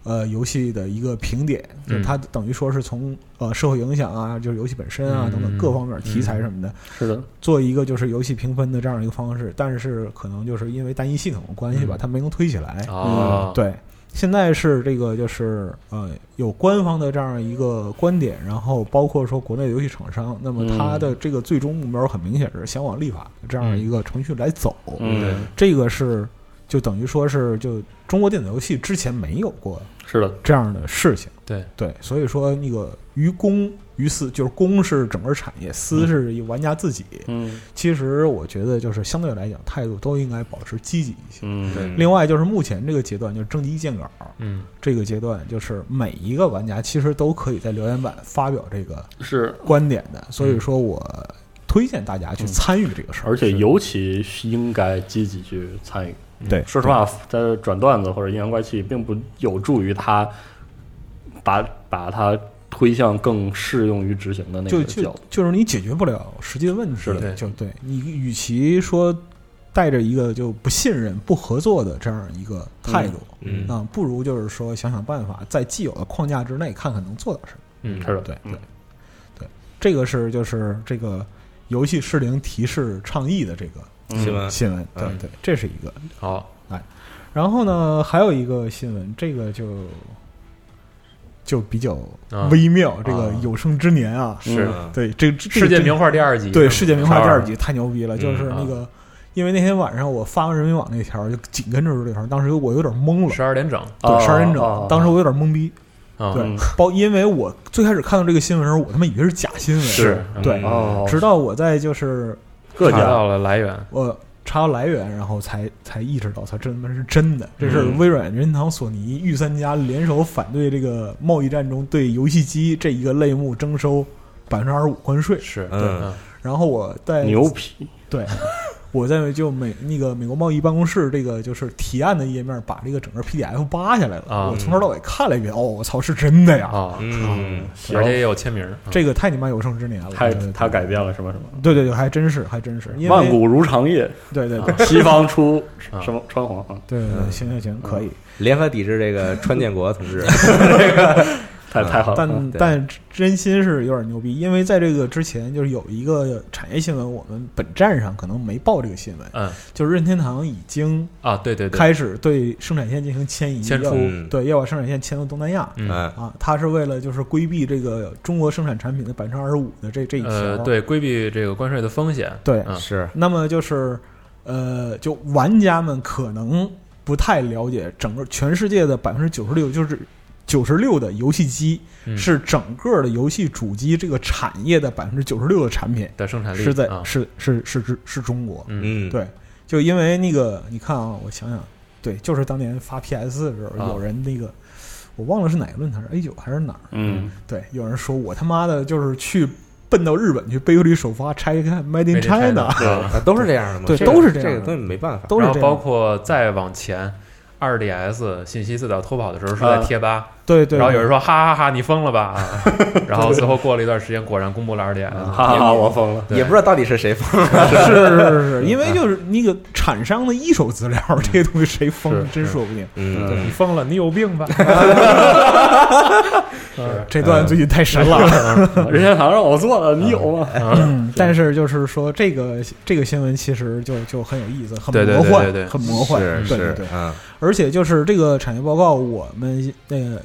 呃游戏的一个评点，就嗯它等于说是从呃社会影响啊，就是游戏本身啊嗯。等等各方面题材什么的，是的，做一个就是游戏评分的这样一个方式，但是可能就是因为单一系统的关系吧，嗯。它没能推起来。啊，对，现在是这个就是呃有官方的这样一个观点，然后包括说国内的游戏厂商，那么它的这个最终目标很明显是想往立法这样一个程序来走。嗯，这个是就等于说是就中国电子游戏之前没有过是的，这样的事情。对。对，所以说那个愚公于私，就是公是整个产业，私是玩家自己。嗯其实我觉得就是相对来讲态度都应该保持积极一些。嗯，对另外就是目前这个阶段，就是征集意见稿嗯这个阶段，就是每一个玩家其实都可以在留言板发表这个是，观点的，所以说我推荐大家去参与这个事儿。而且尤其应该积极去参与。对说实话，在转段子或者阴阳怪气，并不有助于他把把它推向更适用于执行的那就就个角度。就是你解决不了实际的问题，是的对就对你与其说带着一个就不信任、不合作的这样一个态度，嗯啊，不如就是说想想办法，在既有的框架之内，看看能做到什么。嗯，对是的对对对，这个是就是这个游戏失灵提示倡议的这个嗯新闻新闻。对嗯对，这是一个。好，然后呢，还有一个新闻，这个就就比较啊。微妙。这个啊。有生之年啊，是。嗯。对这这世界名画第二集，对世界名画第二集太牛逼了，嗯就是那个。因为那天晚上我发完人民网那条，就紧跟着这条，当时我有点懵了，十二点整，对，十二点整哦，当时我有点懵逼，啊，对嗯，包因为我最开始看到这个新闻的时候，我他妈以为是假新闻，是。对直到我在就是查各家到了来源，我查到来源，然后才才意识到，操，这他妈是真的。这是嗯微软、任天堂、索尼、御三家联手反对这个贸易战中对游戏机这一个类目征收百分之二十五关税。是，嗯然后我在牛皮，对，我在就美那个美国贸易办公室这个就是提案的页面，把这个整个 PDF 扒下来了。啊我从头到尾看了一遍，哦，我操，是真的呀！啊，嗯，行而且也有签名，啊这个太你妈有生之年了。他对对对他改变了什么什么，对对对，还真是，还真是，万古如长夜，对对对西方出啊什么川黄啊，对对对，行行行，可以。联合抵制这个川建国同志 <laughs> <laughs> 太太好了，但但真心是有点牛逼，因为在这个之前就是有一个产业新闻，我们本站上可能没报这个新闻，嗯。就是任天堂已经啊，对对对，开始对生产线进行迁移，迁出。嗯。对要把生产线迁到东南亚。嗯。嗯啊，他是为了就是规避这个中国生产产品的百分之二十五的这这一条，呃，对，规避这个关税的风险，对嗯。是。那么就是，呃，就玩家们可能不太了解，整个全世界的百分之九十六，就是九十六的游戏机嗯是整个的游戏主机这个产业的百分之九十六的产品的生产力是在啊，是是是是是中国。嗯嗯对，就因为那个你看啊，我想想，对，就是当年发 PS 的时候，啊有人那个我忘了是哪个论坛，A 九还是哪儿？嗯，对，有人说我他妈的就是去奔到日本去背回里首发拆开 Made in Made in China，China，对啊，都是这样的嘛，对都是这样的这个东西没办法，然后包都是这样。括再往前。二 DS 信息最早偷跑的时候是在啊贴吧，对对，然后有人说哈哈哈你疯了吧，啊 <laughs> 然后最后过了一段时间，果然公布了二 DS，哈哈哈，我疯了，也不知道到底是谁疯，了。<laughs> 是是是，因为就是那个厂商的一手资料，这个东西谁封是真说不定。你疯了，你有病吧？<laughs> 这段最近太神了。任天堂让我做的，你有吗？嗯，但是就是说这个这个新闻其实就就很有意思，很魔幻，很魔幻。是对对对，，而且就是这个产业报告，我们那个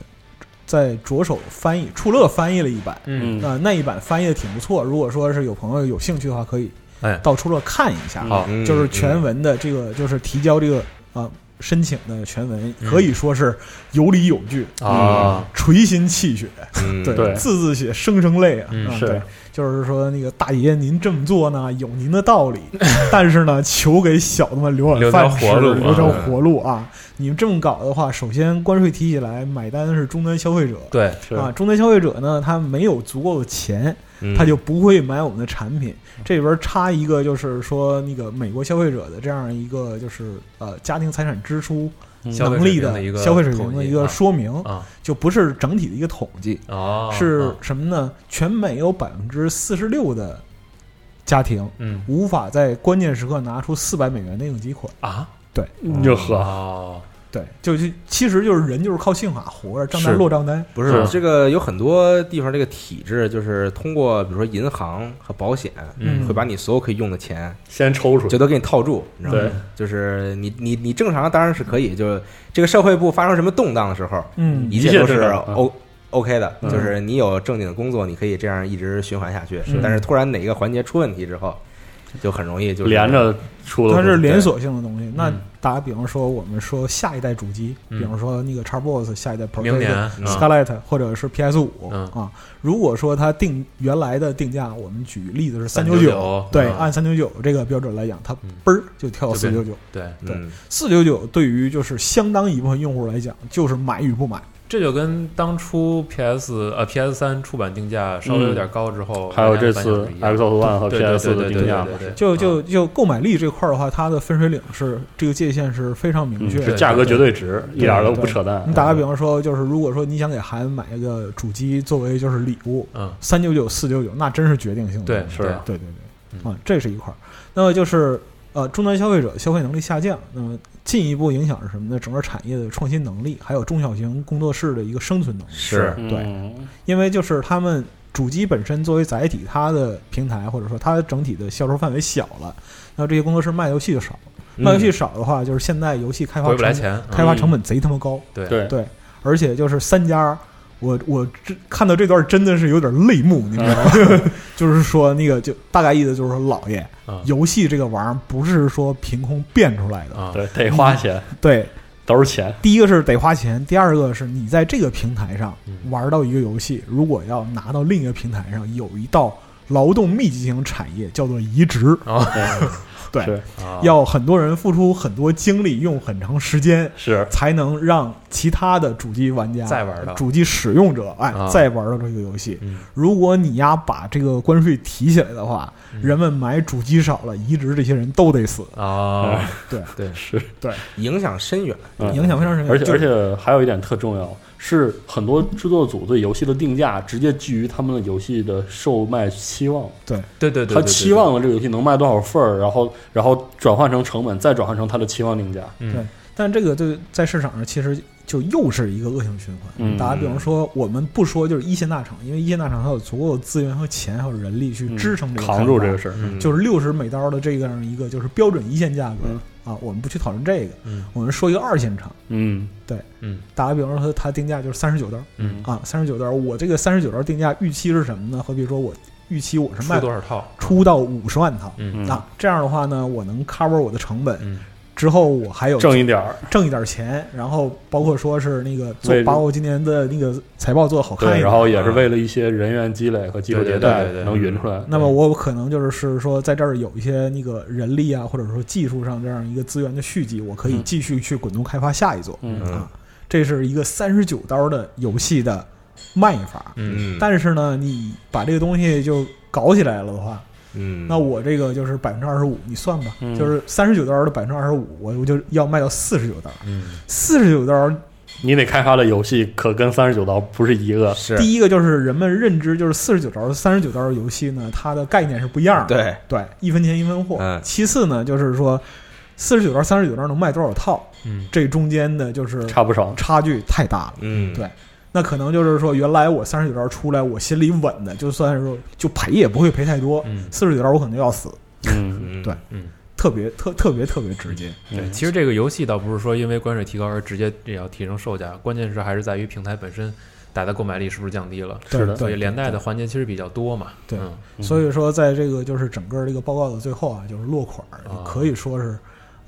在着手翻译，触乐翻译了一版。嗯，那那一版翻译的挺不错，如果说是有朋友有兴趣的话，可以哎，到触乐看一下。好，嗯就是全文的这个，就是提交这个啊申请的全文，可以说是有理有据，啊，垂心泣血，嗯 <laughs> 对，字字写，声声泪啊！嗯啊是。对就是说那个大爷您这么做呢，有您的道理，<laughs> 但是呢，求给小的们留碗饭吃，活路留条啊活路啊！你们这么搞的话，首先关税提起来，买单是终端消费者。对，是。啊，终端消费者呢，他没有足够的钱，嗯。他就不会买我们的产品。这里边插一个，就是说那个美国消费者的这样一个，就是呃家庭财产支出能力的一个消费水平的一个说明，啊，就不是整体的一个统计，哦，是啊。什么呢？全美有百分之四十六的家庭嗯。无法在关键时刻拿出四百美元的应急款。啊，就呵，哦，对，就是其实就是人就是靠信用卡活着，账单落账单。不是是这个有很多地方这个体制就是通过比如说银行和保险，嗯会把你所有可以用的钱先抽出来，就都给你套住，你知道吗？对，就是你你你正常当然是可以，就是这个社会部发生什么动荡的时候，嗯，一切都是 O OK 的，嗯。就是你有正经的工作，你可以这样一直循环下去。但是突然哪个环节出问题之后，就很容易就是连着出了，它是连锁性的东西。那嗯打比方说，我们说下一代主机，嗯。比方说那个 Xbox 下一代 Pro，明年嗯。啊 Scarlett 或者是 PS 五嗯。啊，如果说它定原来的定价，我们举例子是三九399对，嗯。按三九九这个标准来讲，它嗯。嘣儿就跳四九九。对，对嗯。四九九对于就是相当一部分用户来讲，就是买与不买。这就跟当初 PS 呃 PS 三出版定价稍微有点高之后，嗯还有这次大家反响是一样。Xbox One 和对对 PS 对对的定价就啊就就购买力这块儿的话，它的分水岭是这个界限是非常明确嗯是的。价格绝对值，一点都不扯淡。你打个比方说，就是如果说你想给孩子买一个主机作为就是礼物，嗯。三九九、四九九，那真是决定性的。对是。对对对对，嗯。啊，这是一块儿。那么就是呃，终端消费者消费能力下降，那么进一步影响是什么呢？整个产业的创新能力，还有中小型工作室的一个生存能力。是对嗯因为就是他们主机本身作为载体，它的平台或者说它整体的销售范围小了，那这些工作室卖游戏就少了。卖游戏少的话，就是现在游戏开发成回不来钱，开发成本贼他妈高。对对对，而且就是三家，我我这看到这段真的是有点泪目，你知道吗？<laughs> 就是说那个就大概意思就是说，老爷，啊游戏这个玩意儿不是说凭空变出来的，啊，对，得花钱，对。都是钱。第一个是得花钱，第二个是你在这个平台上嗯玩到一个游戏，如果要拿到另一个平台上，有一道劳动密集型产业叫做移植，啊 <laughs> 对要很多人付出很多精力，用很长时间，是，才能让其他的主机玩家再玩到。主机使用者哎啊。再玩到这个游戏。嗯。如果你呀把这个关税提起来的话，嗯。人们买主机少了，移植这些人都得死。啊，对。对，是，对。影响深远。嗯。影响非常深远。而且而且还有一点特重要，是很多制作组对游戏的定价直接基于他们的游戏的售卖期望，对。对对，他期望了这个游戏能卖多少份儿，然后然后转换成成本，再转换成他的期望定价。嗯对但这个对在市场上其实就又是一个恶性循环。嗯打个比方说，我们不说就是一线大厂，因为一线大厂它有足够的资源和钱还有人力去支撑这个扛住这个事。儿，嗯就是六十美刀的这样一个就是标准一线价格、嗯啊，我们不去讨论这个，嗯我们说一个二线厂。嗯对嗯打个比方说，它定价就是三十九刀嗯，啊，三十九刀。我这个三十九刀定价预期是什么呢？好比说我预期我是卖多少套？出到五十万套、嗯嗯啊，这样的话呢，我能 cover 我的成本，嗯之后我还有挣一点儿，挣一点钱，然后包括说是那个做把我今年的那个财报做的好看一对，点，然后也是为了一些人员积累和技术迭代对对对对能匀出来。那么我可能就是是说，在这儿有一些那个人力啊，或者说技术上这样一个资源的蓄积，我可以嗯继续去滚动开发下一座、嗯。这是一个三十九刀的游戏的卖法，嗯嗯，但是呢，你把这个东西就搞起来了的话，嗯，那我这个就是百分之二十五，你算吧，嗯就是三十九刀的百分之二十五，我我就要卖到四十九刀，嗯四十九刀你得开发的游戏可跟三十九刀不是一个。是第一个就是人们认知，就是四十九刀、三十九刀的游戏呢，它的概念是不一样的。对，对，一分钱一分货。嗯其次呢，就是说四十九刀、三十九刀能卖多少套，嗯这中间的就是差不少，差距太大了。嗯，对那可能就是说，原来我三十九刀出来，我心里稳的，就算是说就赔也不会赔太多。嗯。四十九刀我可能就要死，嗯，嗯，对嗯，特别特特别特别直接。对，嗯。其实这个游戏倒不是说因为关税提高而直接也要提升售价，关键是还是在于平台本身大家的购买力是不是降低了，是的。对所以连带的环节其实比较多嘛。对嗯。嗯。所以说，在这个就是整个这个报告的最后啊，就是落款可以说是，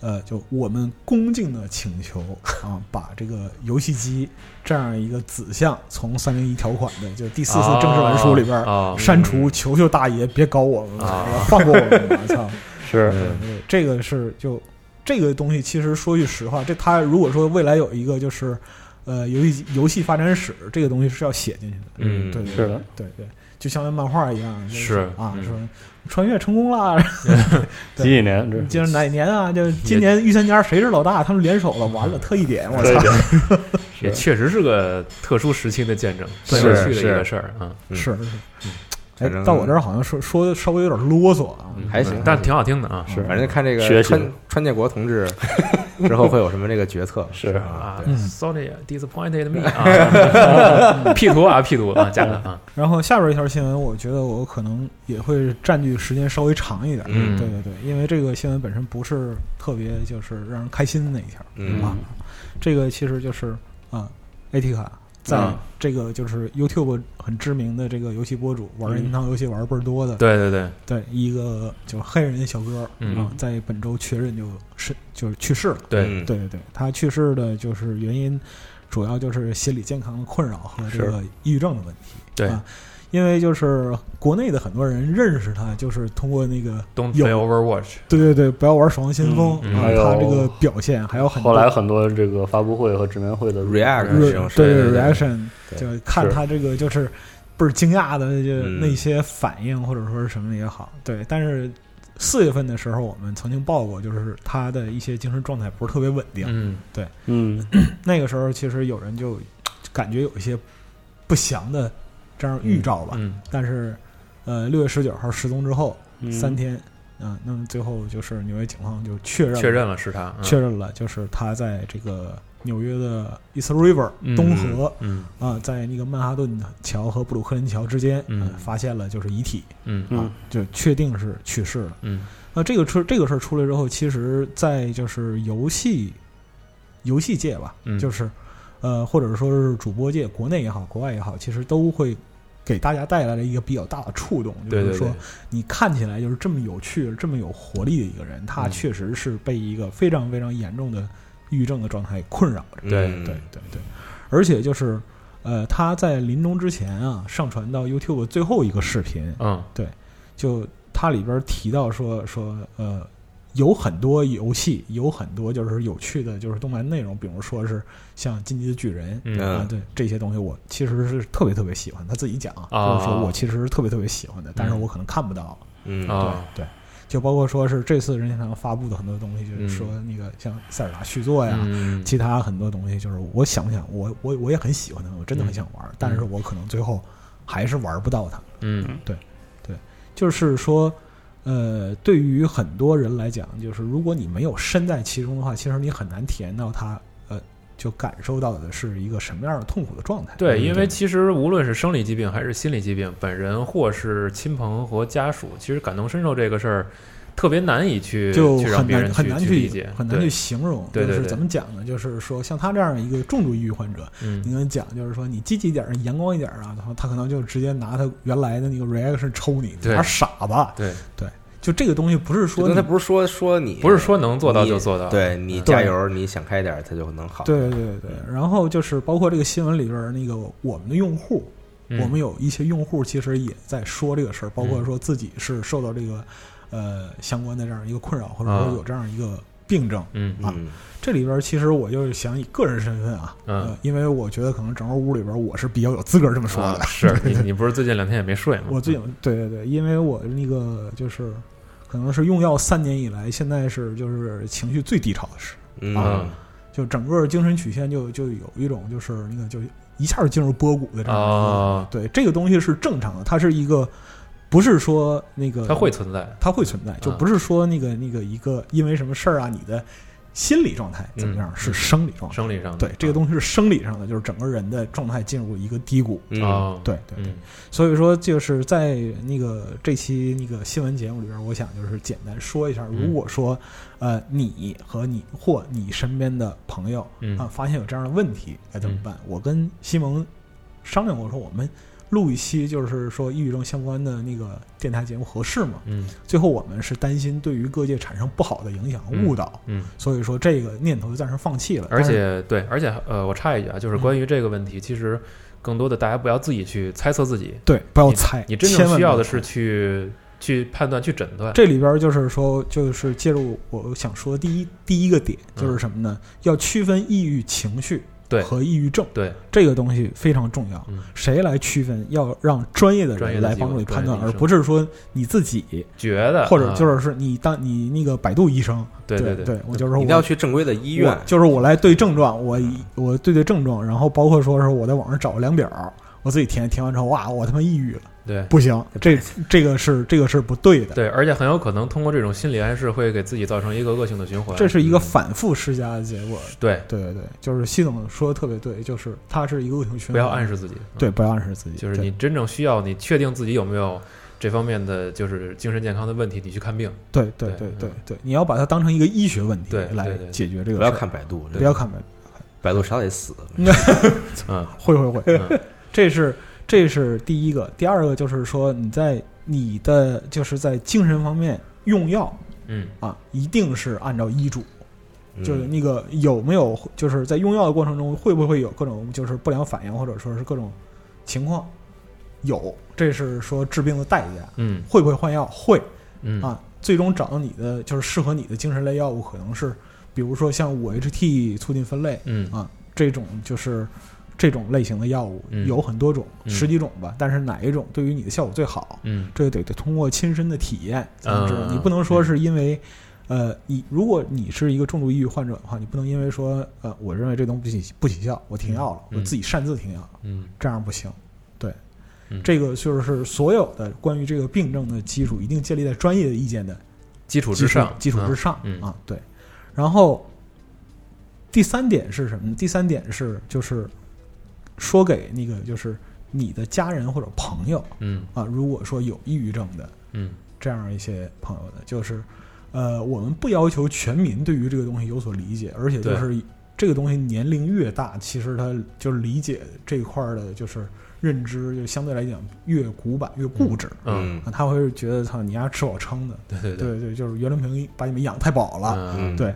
呃，就我们恭敬的请求啊，把这个游戏机这样一个子项从三零一条款的就第四次正式文书里边儿啊，删除，求求大爷别搞我们了，啊放过我们吧！操，<laughs> 是这个是就这个东西，其实说句实话，这他如果说未来有一个就是。呃，游戏游戏发展史这个东西是要写进去的，嗯对对是的，对对，就像那漫画一样，就是啊，嗯说穿越成功了，<laughs> 几几年这就是哪年啊？就是今年御三家谁是老大？他们联手了，完了特一点，我操！<laughs> 也确实是个特殊时期的见证，是很有趣的一个事儿啊。嗯是是，哎，到我这儿好像说说的稍微有点啰嗦啊。嗯还行但挺好听的啊。是反正看这个川川建国同志之后会有什么这个决策是啊，sorry disappointed me 啊，<laughs> P 图啊 P 图啊，加个啊，<laughs> 然后下边一条新闻，我觉得我可能也会占据时间稍微长一点。嗯对对对，因为这个新闻本身不是特别就是让人开心的那一条嗯啊。这个其实就是啊，AT 卡在嗯。这个就是 YouTube 很知名的这个游戏博主，玩任天堂游戏玩倍儿多的，对对对，对一个就是黑人小哥嗯。啊，在本周确认就是就是去世了。对，嗯。对对对，他去世的就是原因，主要就是心理健康的困扰和这个抑郁症的问题。对。啊，因为就是国内的很多人认识他，就是通过那个，Don't 有 play Overwatch，对对对，不要玩《守望先锋》嗯嗯。啊还有他这个表现还有很多后来很多这个发布会和直面会的 reaction，对 reaction，就看他这个就是倍儿惊讶的那些反应或者说是什么也好，对，但是。四月份的时候，我们曾经报过，就是他的一些精神状态不是特别稳定。嗯。对。嗯。<clears throat> 那个时候，其实有人就感觉有一些不祥的这样预兆吧。嗯。但是，呃，六月十九号失踪之后、嗯。三天，啊、那么最后就是纽约警方就确认确认了是他，嗯。确认了，就是他在这个纽约的 East River 嗯东河嗯。啊，在那个曼哈顿桥和布鲁克林桥之间，嗯。呃发现了就是遗体嗯。嗯。啊，就确定是去世了。嗯。那这个出这个事儿出来之后，其实，在就是游戏游戏界吧，嗯。就是呃，或者说是主播界，国内也好，国外也好，其实都会给大家带来了一个比较大的触动，就是说，你看起来就是这么有趣、这么有活力的一个人，他嗯。确实是被一个非常非常严重的抑郁症的状态困扰着。对。嗯对对对，而且就是呃，他在临终之前啊，上传到 YouTube 最后一个视频，嗯。对就他里边提到说说呃，有很多游戏，有很多就是有趣的，就是动漫内容，比如说是像《进击的巨人》嗯啊，对这些东西，我其实是特别特别喜欢。他自己讲，啊就是说我其实是特别特别喜欢的，但是嗯我可能看不到。嗯啊对对，就包括说是这次任天堂发布的很多东西，就是说那个像塞尔达续作呀。嗯其他很多东西，就是我想不想，我我我也很喜欢它，我真的很想玩，但是我可能最后还是玩不到它。嗯对对就是说，呃，对于很多人来讲，就是如果你没有身在其中的话，其实你很难体验到它，呃，就感受到的是一个什么样的痛苦的状态。对，嗯因为其实无论是生理疾病还是心理疾病，本人或是亲朋和家属，其实感同身受这个事儿，特别难以去就很别人去难很难去理解，很难去形容。就是怎么讲呢？就是说，像他这样一个重度抑郁患者，嗯。你跟他讲，就是说你积极点、阳光一点啊，然后他可能就直接拿他原来的那个 reaction 抽你，对。玩傻吧？对。对，就这个东西不是说他不是说说你不是说能做到就做到，对你嗯加油，你想开点儿，它就能好。对对对。对，然后就是包括这个新闻里边那个我们的用户，嗯。我们有一些用户其实也在说这个事儿，包括说自己是受到这个呃相关的这样一个困扰，或者啊说有这样一个病症。嗯啊嗯这里边其实我就是想以个人身份啊，嗯呃，因为我觉得可能整个屋里边我是比较有资格这么说的。啊是 <laughs> 你你不是最近两天也没睡吗？我最近对对对，因为我那个就是可能是用药三年以来，现在是就是情绪最低潮的时候。嗯啊就整个精神曲线就就有一种就是那个就一下就进入波谷的这样的一个，啊，对这个东西是正常的，它是一个不是说那个它会存在，它会存在，就啊不是说那个那个一个因为什么事儿啊，你的心理状态怎么样，嗯是生理状态。生理上的。对，这个东西是生理上的，就是整个人的状态进入一个低谷。嗯。啊，对对对，嗯。所以说就是在那个这期那个新闻节目里边，我想就是简单说一下，嗯。如果说呃你和你或你身边的朋友嗯。啊发现有这样的问题该怎么办？我跟西蒙商量过，说我们录一期就是说抑郁症相关的那个电台节目合适吗？嗯最后我们是担心对于各界产生不好的影响、嗯误导，嗯，所以说这个念头就暂时放弃了。而且对，而且呃，我插一句啊，就是关于这个问题，其实更多的大家不要自己去猜测自己，对，不要猜，你真千万不要正需要的是去去判断、去诊断。这里边就是说，就是介入我想说的第一第一个点就是什么呢？要区分抑郁情绪对和抑郁症，对，这个东西非常重要。嗯谁来区分？要让专业的专业的机构人来帮助你判断，而专业的医生不是说你自己，觉得或者啊就是是你当你那个百度医生，对对对，我就是说一定要我去正规的医院我。就是我来对症状，我我对对症状，然后包括说是我在网上找个量表，我自己填填完之后，哇，我他妈抑郁了，对不行，这这个是这个是不对的。对，而且很有可能通过这种心理暗示，会给自己造成一个恶性的循环。这是一个反复施加的结果。对，对对对，就是系统说的特别对，就是它是一个恶性循环。不要暗示自己。对，不要暗示自己。就是你真正需要，你确定自己有没有这方面的就是精神健康的问题，你去看病。对对对对对你要把它当成一个医学问题来解决这个不要看百度，不要看百度百度少得死。<laughs> 嗯会会会，嗯这是这是第一个。第二个就是说你在你的就是在精神方面用药嗯啊，一定是按照医嘱。嗯就是那个有没有就是在用药的过程中会不会有各种就是不良反应或者说是各种情况？有，这是说治病的代价。嗯会不会换药？会嗯啊。最终找到你的就是适合你的精神类药物，可能是比如说像五 HT 促进分类嗯啊这种就是这种类型的药物嗯有很多种，嗯十几种吧。但是哪一种对于你的效果最好？嗯这个得得通过亲身的体验才能知道。嗯你不能说是因为，呃，你如果你是一个重度抑郁患者的话，你不能因为说，呃，我认为这东西不起不起效，我停药了，嗯我自己擅自停药，嗯这样不行。对，嗯这个就是所有的关于这个病症的基础，一定建立在专业的意见的基础之上，基础之上嗯啊，对。然后第三点是什么呢？第三点是就是说给那个就是你的家人或者朋友嗯。啊，如果说有抑郁症的嗯。这样一些朋友的，就是呃，我们不要求全民对于这个东西有所理解，而且就是这个东西年龄越大，其实他就是理解这一块儿的，就是认知就相对来讲越古板越固执。嗯，啊，他会觉得操你丫吃饱撑的，对对对，对对，就是袁隆平把你们养太饱了，嗯。对，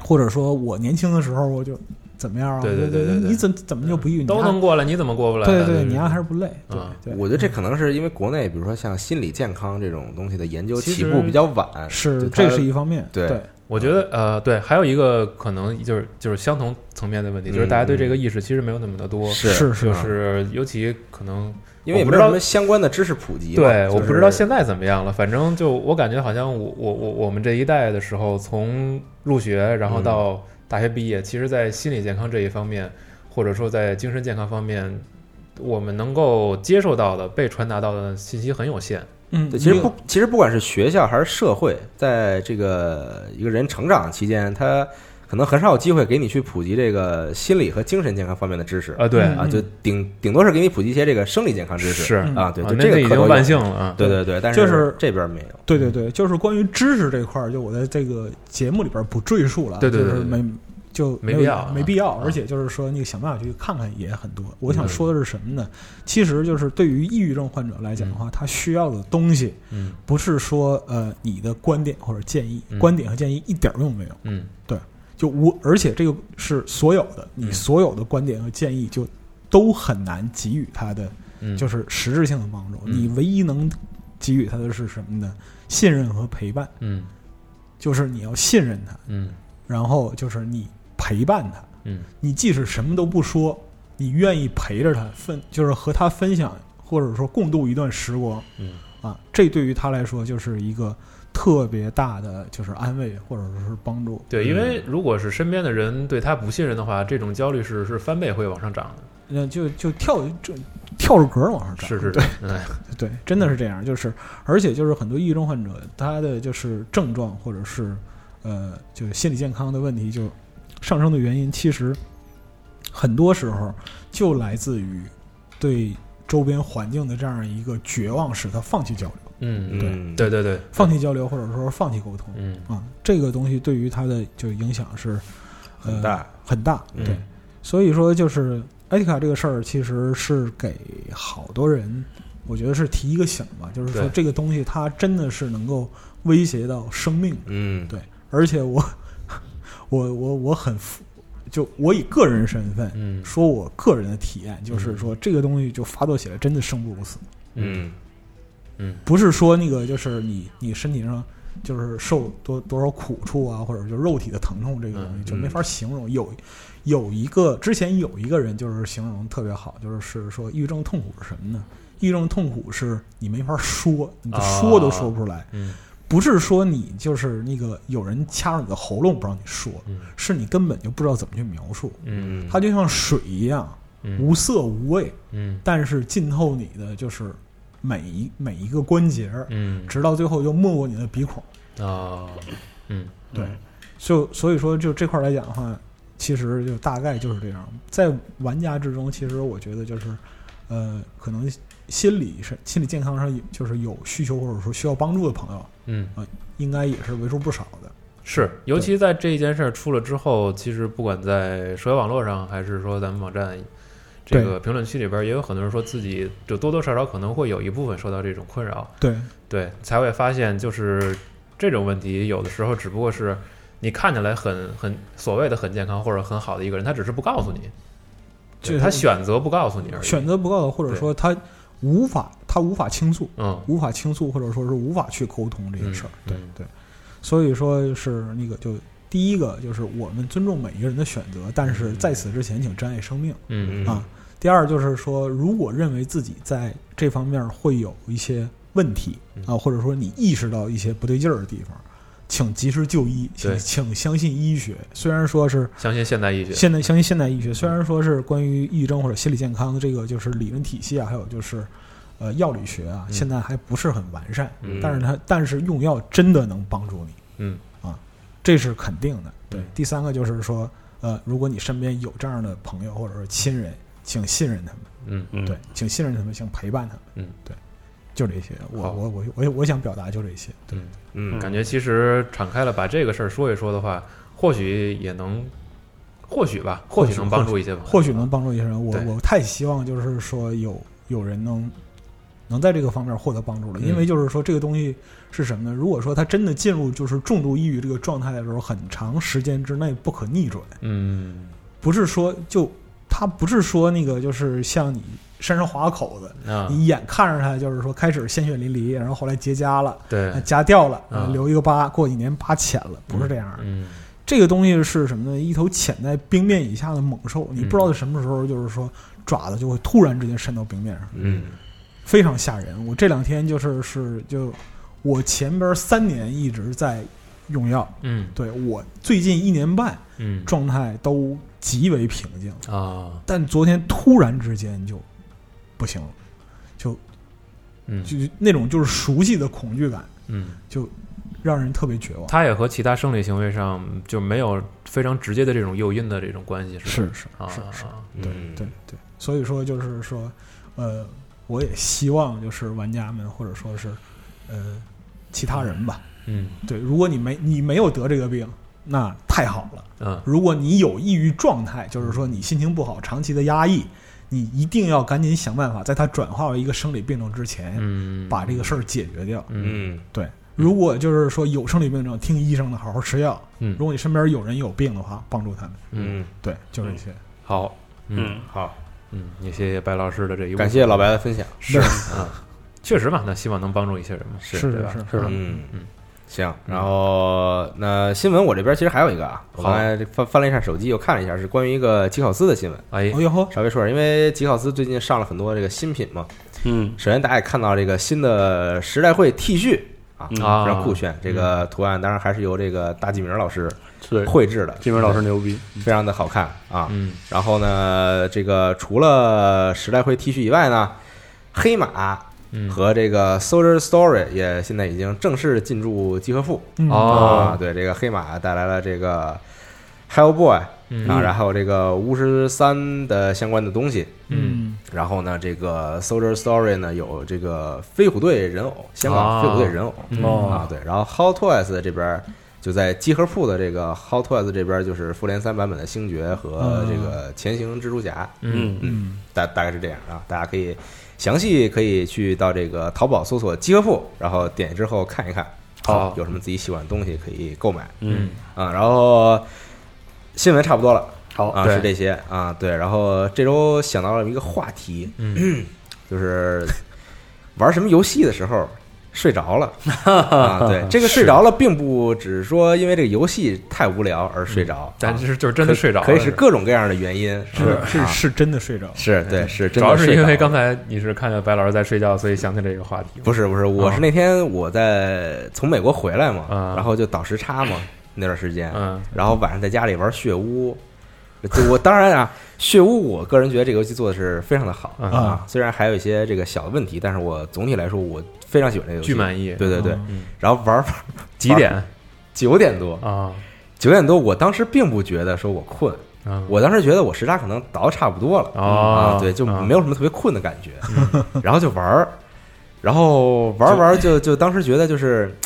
或者说我年轻的时候我就怎么样啊？对对对对对你怎怎么就不抑郁？都能过来，你怎么过不来？对对，你丫还是不累，对啊对，我觉得这可能是因为国内，比如说像心理健康这种东西的研究起步比较晚，是这是一方面，对对我觉得呃，对，还有一个可能就是就是相同层面的问题，就是大家对这个意识其实没有那么的多，是是是就是尤其可能因为也我不知道相关的知识普及。对，我不知道现在怎么样了。反正就我感觉好像我我我我们这一代的时候，从入学然后到大学毕业，其实，在心理健康这一方面，或者说在精神健康方面，我们能够接受到的、被传达到的信息很有限。嗯，对，其实不，其实不管是学校还是社会，在这个一个人成长期间，他可能很少有机会给你去普及这个心理和精神健康方面的知识啊，对，嗯啊，就顶顶多是给你普及一些这个生理健康知识是嗯啊，对，啊就这个已经万幸了啊。对对对，但就是这边没有，对对对，就是关于知识这块儿，就我在这个节目里边不赘述了，对对对对就没必要啊没必要，啊而且就是说你想办法去看看也很多。我嗯。想说的是什么呢？其实就是对于抑郁症患者来讲的话，他需要的东西嗯。不是说呃你的观点或者建议，嗯。观点和建议一点儿用没有。嗯。对就我，而且这个是所有的，你嗯。所有的观点和建议就都很难给予他的嗯，就是实质性的帮助。嗯。你唯一能给予他的是什么呢？信任和陪伴，嗯。就是你要信任他，嗯。然后就是你陪伴他。嗯你即使什么都不说，你愿意陪着他分，就是和他分享，或者说共度一段时光嗯啊，这对于他来说就是一个特别大的就是安慰或者说是帮助。对，因为如果是身边的人对他不信任的话，这种焦虑是是翻倍会往上涨的。那就就跳就跳着格儿往上涨，是是对是，哎，<laughs> 对，真的是这样。就是而且就是很多抑郁症患者，他的就是症状或者是呃就是心理健康的问题就上升的原因，其实很多时候就来自于对周边环境的这样一个绝望，使他放弃交流，嗯，嗯，对对对，放弃交流或者说放弃沟通嗯。啊，这个东西对于他的就影响是呃很大，很大，嗯。对，所以说就是艾迪卡这个事儿，其实是给好多人，我觉得是提一个醒吧，就是说这个东西它真的是能够威胁到生命，嗯，对，而且我我我我很服就我以个人身份嗯说，我个人的体验就是说，这个东西就发作起来真的生不如死，嗯嗯不是说那个就是你你身体上就是受多多少苦处啊，或者就肉体的疼痛这个东西嗯就没法形容。有有一个之前有一个人就是形容特别好，就是是说抑郁症痛苦是什么呢？抑郁症痛苦是你没法说，你就说都说不出来，嗯不是说你就是那个有人掐着你的喉咙不让你说，嗯。是你根本就不知道怎么去描述。嗯。它就像水一样，嗯。无色无味，嗯。但是浸透你的就是每一每一个关节，嗯。直到最后就没过你的鼻孔。啊嗯对，就所以说就这块儿来讲的话，其实就大概就是这样。在玩家之中，其实我觉得就是，呃，可能心理是心理健康上有就是有需求或者说需要帮助的朋友，嗯应该也是为数不少的。是，尤其在这一件事儿出了之后，其实不管在社交网络上，还是说咱们网站这个评论区里边，也有很多人说自己就多多少少可能会有一部分受到这种困扰。对，对，才会发现就是这种问题，有的时候只不过是你看起来很很所谓的很健康或者很好的一个人，他只是不告诉你，就他选择不告诉你而已。选择不告诉，或者说他无法他无法倾诉，嗯，无法倾诉，或者说是无法去沟通这些事儿。对对，所以说是那个就。第一个就是我们尊重每一个人的选择，但是在此之前，请珍爱生命。嗯啊。第二就是说，如果认为自己在这方面会有一些问题嗯啊，或者说你意识到一些不对劲儿的地方，请及时就医，请请相信医学。虽然说是相信现代医学。现在相信现代医学，虽然说是关于抑郁症或者心理健康的这个就是理论体系啊，还有就是呃药理学啊，嗯。现在还不是很完善，嗯。但是它但是用药真的能帮助你。嗯。啊这是肯定的。对嗯，第三个就是说，呃，如果你身边有这样的朋友或者是亲人，请信任他们，嗯。嗯，对，请信任他们，请陪伴他们，嗯，对，就这些。我好我我我我想表达就这些。对，嗯感觉其实敞开了把这个事儿说一说的话，或许也能，或许吧，或或许许能帮助一些吧，或许能帮助一些人。我我太希望就是说有有人能能在这个方面获得帮助了，因为嗯就是说这个东西是什么呢？如果说他真的进入就是重度抑郁这个状态的时候，很长时间之内不可逆转，嗯不是说就他不是说那个就是像你身上划个口子，啊，你眼看着他就是说开始鲜血淋漓，然后后来结痂了，对。呃，痂掉了，留一个疤，过几年疤浅了，不是这样的。嗯。这个东西是什么呢？一头潜在冰面以下的猛兽，你不知道在什么时候，就是说爪子就会突然之间伸到冰面上，嗯。非常吓人。我这两天就是是就我前边三年一直在用药，嗯。对我最近一年半嗯。状态都极为平静，啊，但昨天突然之间就不行了，就嗯。就那种就是熟悉的恐惧感，嗯，就让人特别绝望。它也和其他生理行为上就没有非常直接的这种诱因的这种关系，是吧？是是啊是是，啊对嗯。对。对，所以说就是说，呃，我也希望就是玩家们或者说是呃其他人吧，嗯。对，如果你没你没有得这个病，那太好了。嗯。如果你有抑郁状态，就是说你心情不好，长期的压抑，你一定要赶紧想办法，在它转化为一个生理病症之前，嗯，把这个事儿解决掉。嗯。嗯对，如果就是说有生理病症，听医生的，好好吃药。嗯。如果你身边有人有病的话，帮助他们。嗯。嗯对，就这些。好，嗯，好，嗯，也谢谢白老师的这一感谢老白的分享。是。啊，确实嘛，那希望能帮助一些人嘛，是。对吧？是是。嗯。嗯行，然后那新闻我这边其实还有一个啊，我好刚才翻翻了一下手机，又看了一下，是关于一个吉考斯的新闻。哎。哦，哟呵，稍微说说，因为吉考斯最近上了很多这个新品嘛。嗯。首先大家也看到这个新的时代会 T 恤啊，非常酷炫。这个图案当然还是由这个大纪明老师对，绘制的，纪明老师牛逼，<laughs> 非常的好看啊。嗯。然后呢，这个除了时代会 T 恤以外呢，黑马嗯。和这个 Soldier Story 也现在已经正式进驻集合铺啊。对，这个黑马带来了这个 Hellboy 嗯。啊，然后这个巫师三的相关的东西。嗯。然后呢，这个 Soldier Story 呢有这个飞虎队人偶，香港飞虎队人偶、啊，对。然后 Hot Toys 这边就在集合铺的这个 Hot Toys 这边，就是复联三版本的星爵和这个前行蜘蛛侠，嗯。嗯大大概是这样啊。大家可以详细可以去到这个淘宝搜索集合铺，然后点之后看一看，好有什么自己喜欢的东西可以购买嗯，啊。然后新闻差不多了。好啊，是这些啊，对。然后这周想到了一个话题，嗯 <clears throat> 就是玩什么游戏的时候睡着了。<laughs> 啊。对，<laughs> 这个睡着了，并不只是说因为这个游戏太无聊而睡着，啊但是就是真的睡着了，可以是各种各样的原因，是。是啊。是真的睡着了。是对是真主要是因为刚才你是看见白老师在睡觉，所以想起这个话题。不是不是，我啊是那天我在从美国回来嘛，啊。然后就倒时差嘛 <laughs> 那段时间，嗯。然后晚上在家里玩血屋。我当然啊，血屋我个人觉得这个游戏做的是非常的好嗯。啊，虽然还有一些这个小的问题，但是我总体来说我非常喜欢这个游戏，巨满意。对对对，嗯，然后玩儿几点？九点多，啊？九点多，我当时并不觉得说我困，啊。我当时觉得我时差可能倒差不多了。哦啊，对，就啊。没有什么特别困的感觉，然后就玩儿，然后玩儿玩儿就就当时觉得就是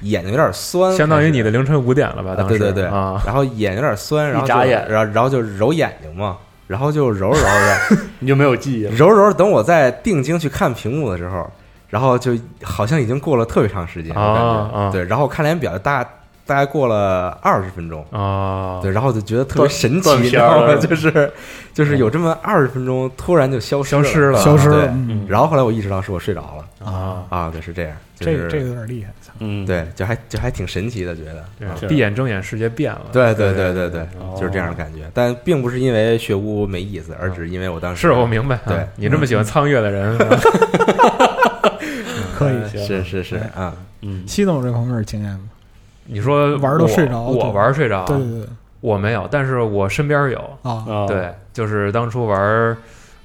眼睛有点酸，相当于你的凌晨五点了吧？啊，当时。对对对。啊，然后眼有点酸，然后眨眼。然后然后就揉眼睛嘛，然后就揉着揉。着 <laughs> 你就没有记忆了，揉着揉着，等我再定睛去看屏幕的时候，然后就好像已经过了特别长时间，啊我感啊。觉对，然后我看脸表大大概过了二十分钟。啊，对，然后就觉得特别神奇，断你知道吗？就是 <laughs> 就是有这么二十分钟，突然就消失消失了。消失了，嗯，然后后来我意识到是我睡着了。啊，啊，对，是这样，就是这个这个有点厉害。嗯，对，就还就还挺神奇的，觉得。闭眼睁眼世界变了。对对对对对哦，就是这样的感觉。但并不是因为血屋没意思，而只是因为我当时是我明白。对。啊你这么喜欢苍月的人，啊 <laughs> 可以。行是是是啊，嗯，西总这方面有经验吗？你说玩儿都睡着我玩儿睡着，对对对。我没有，但是我身边有。啊，啊，对，就是当初玩儿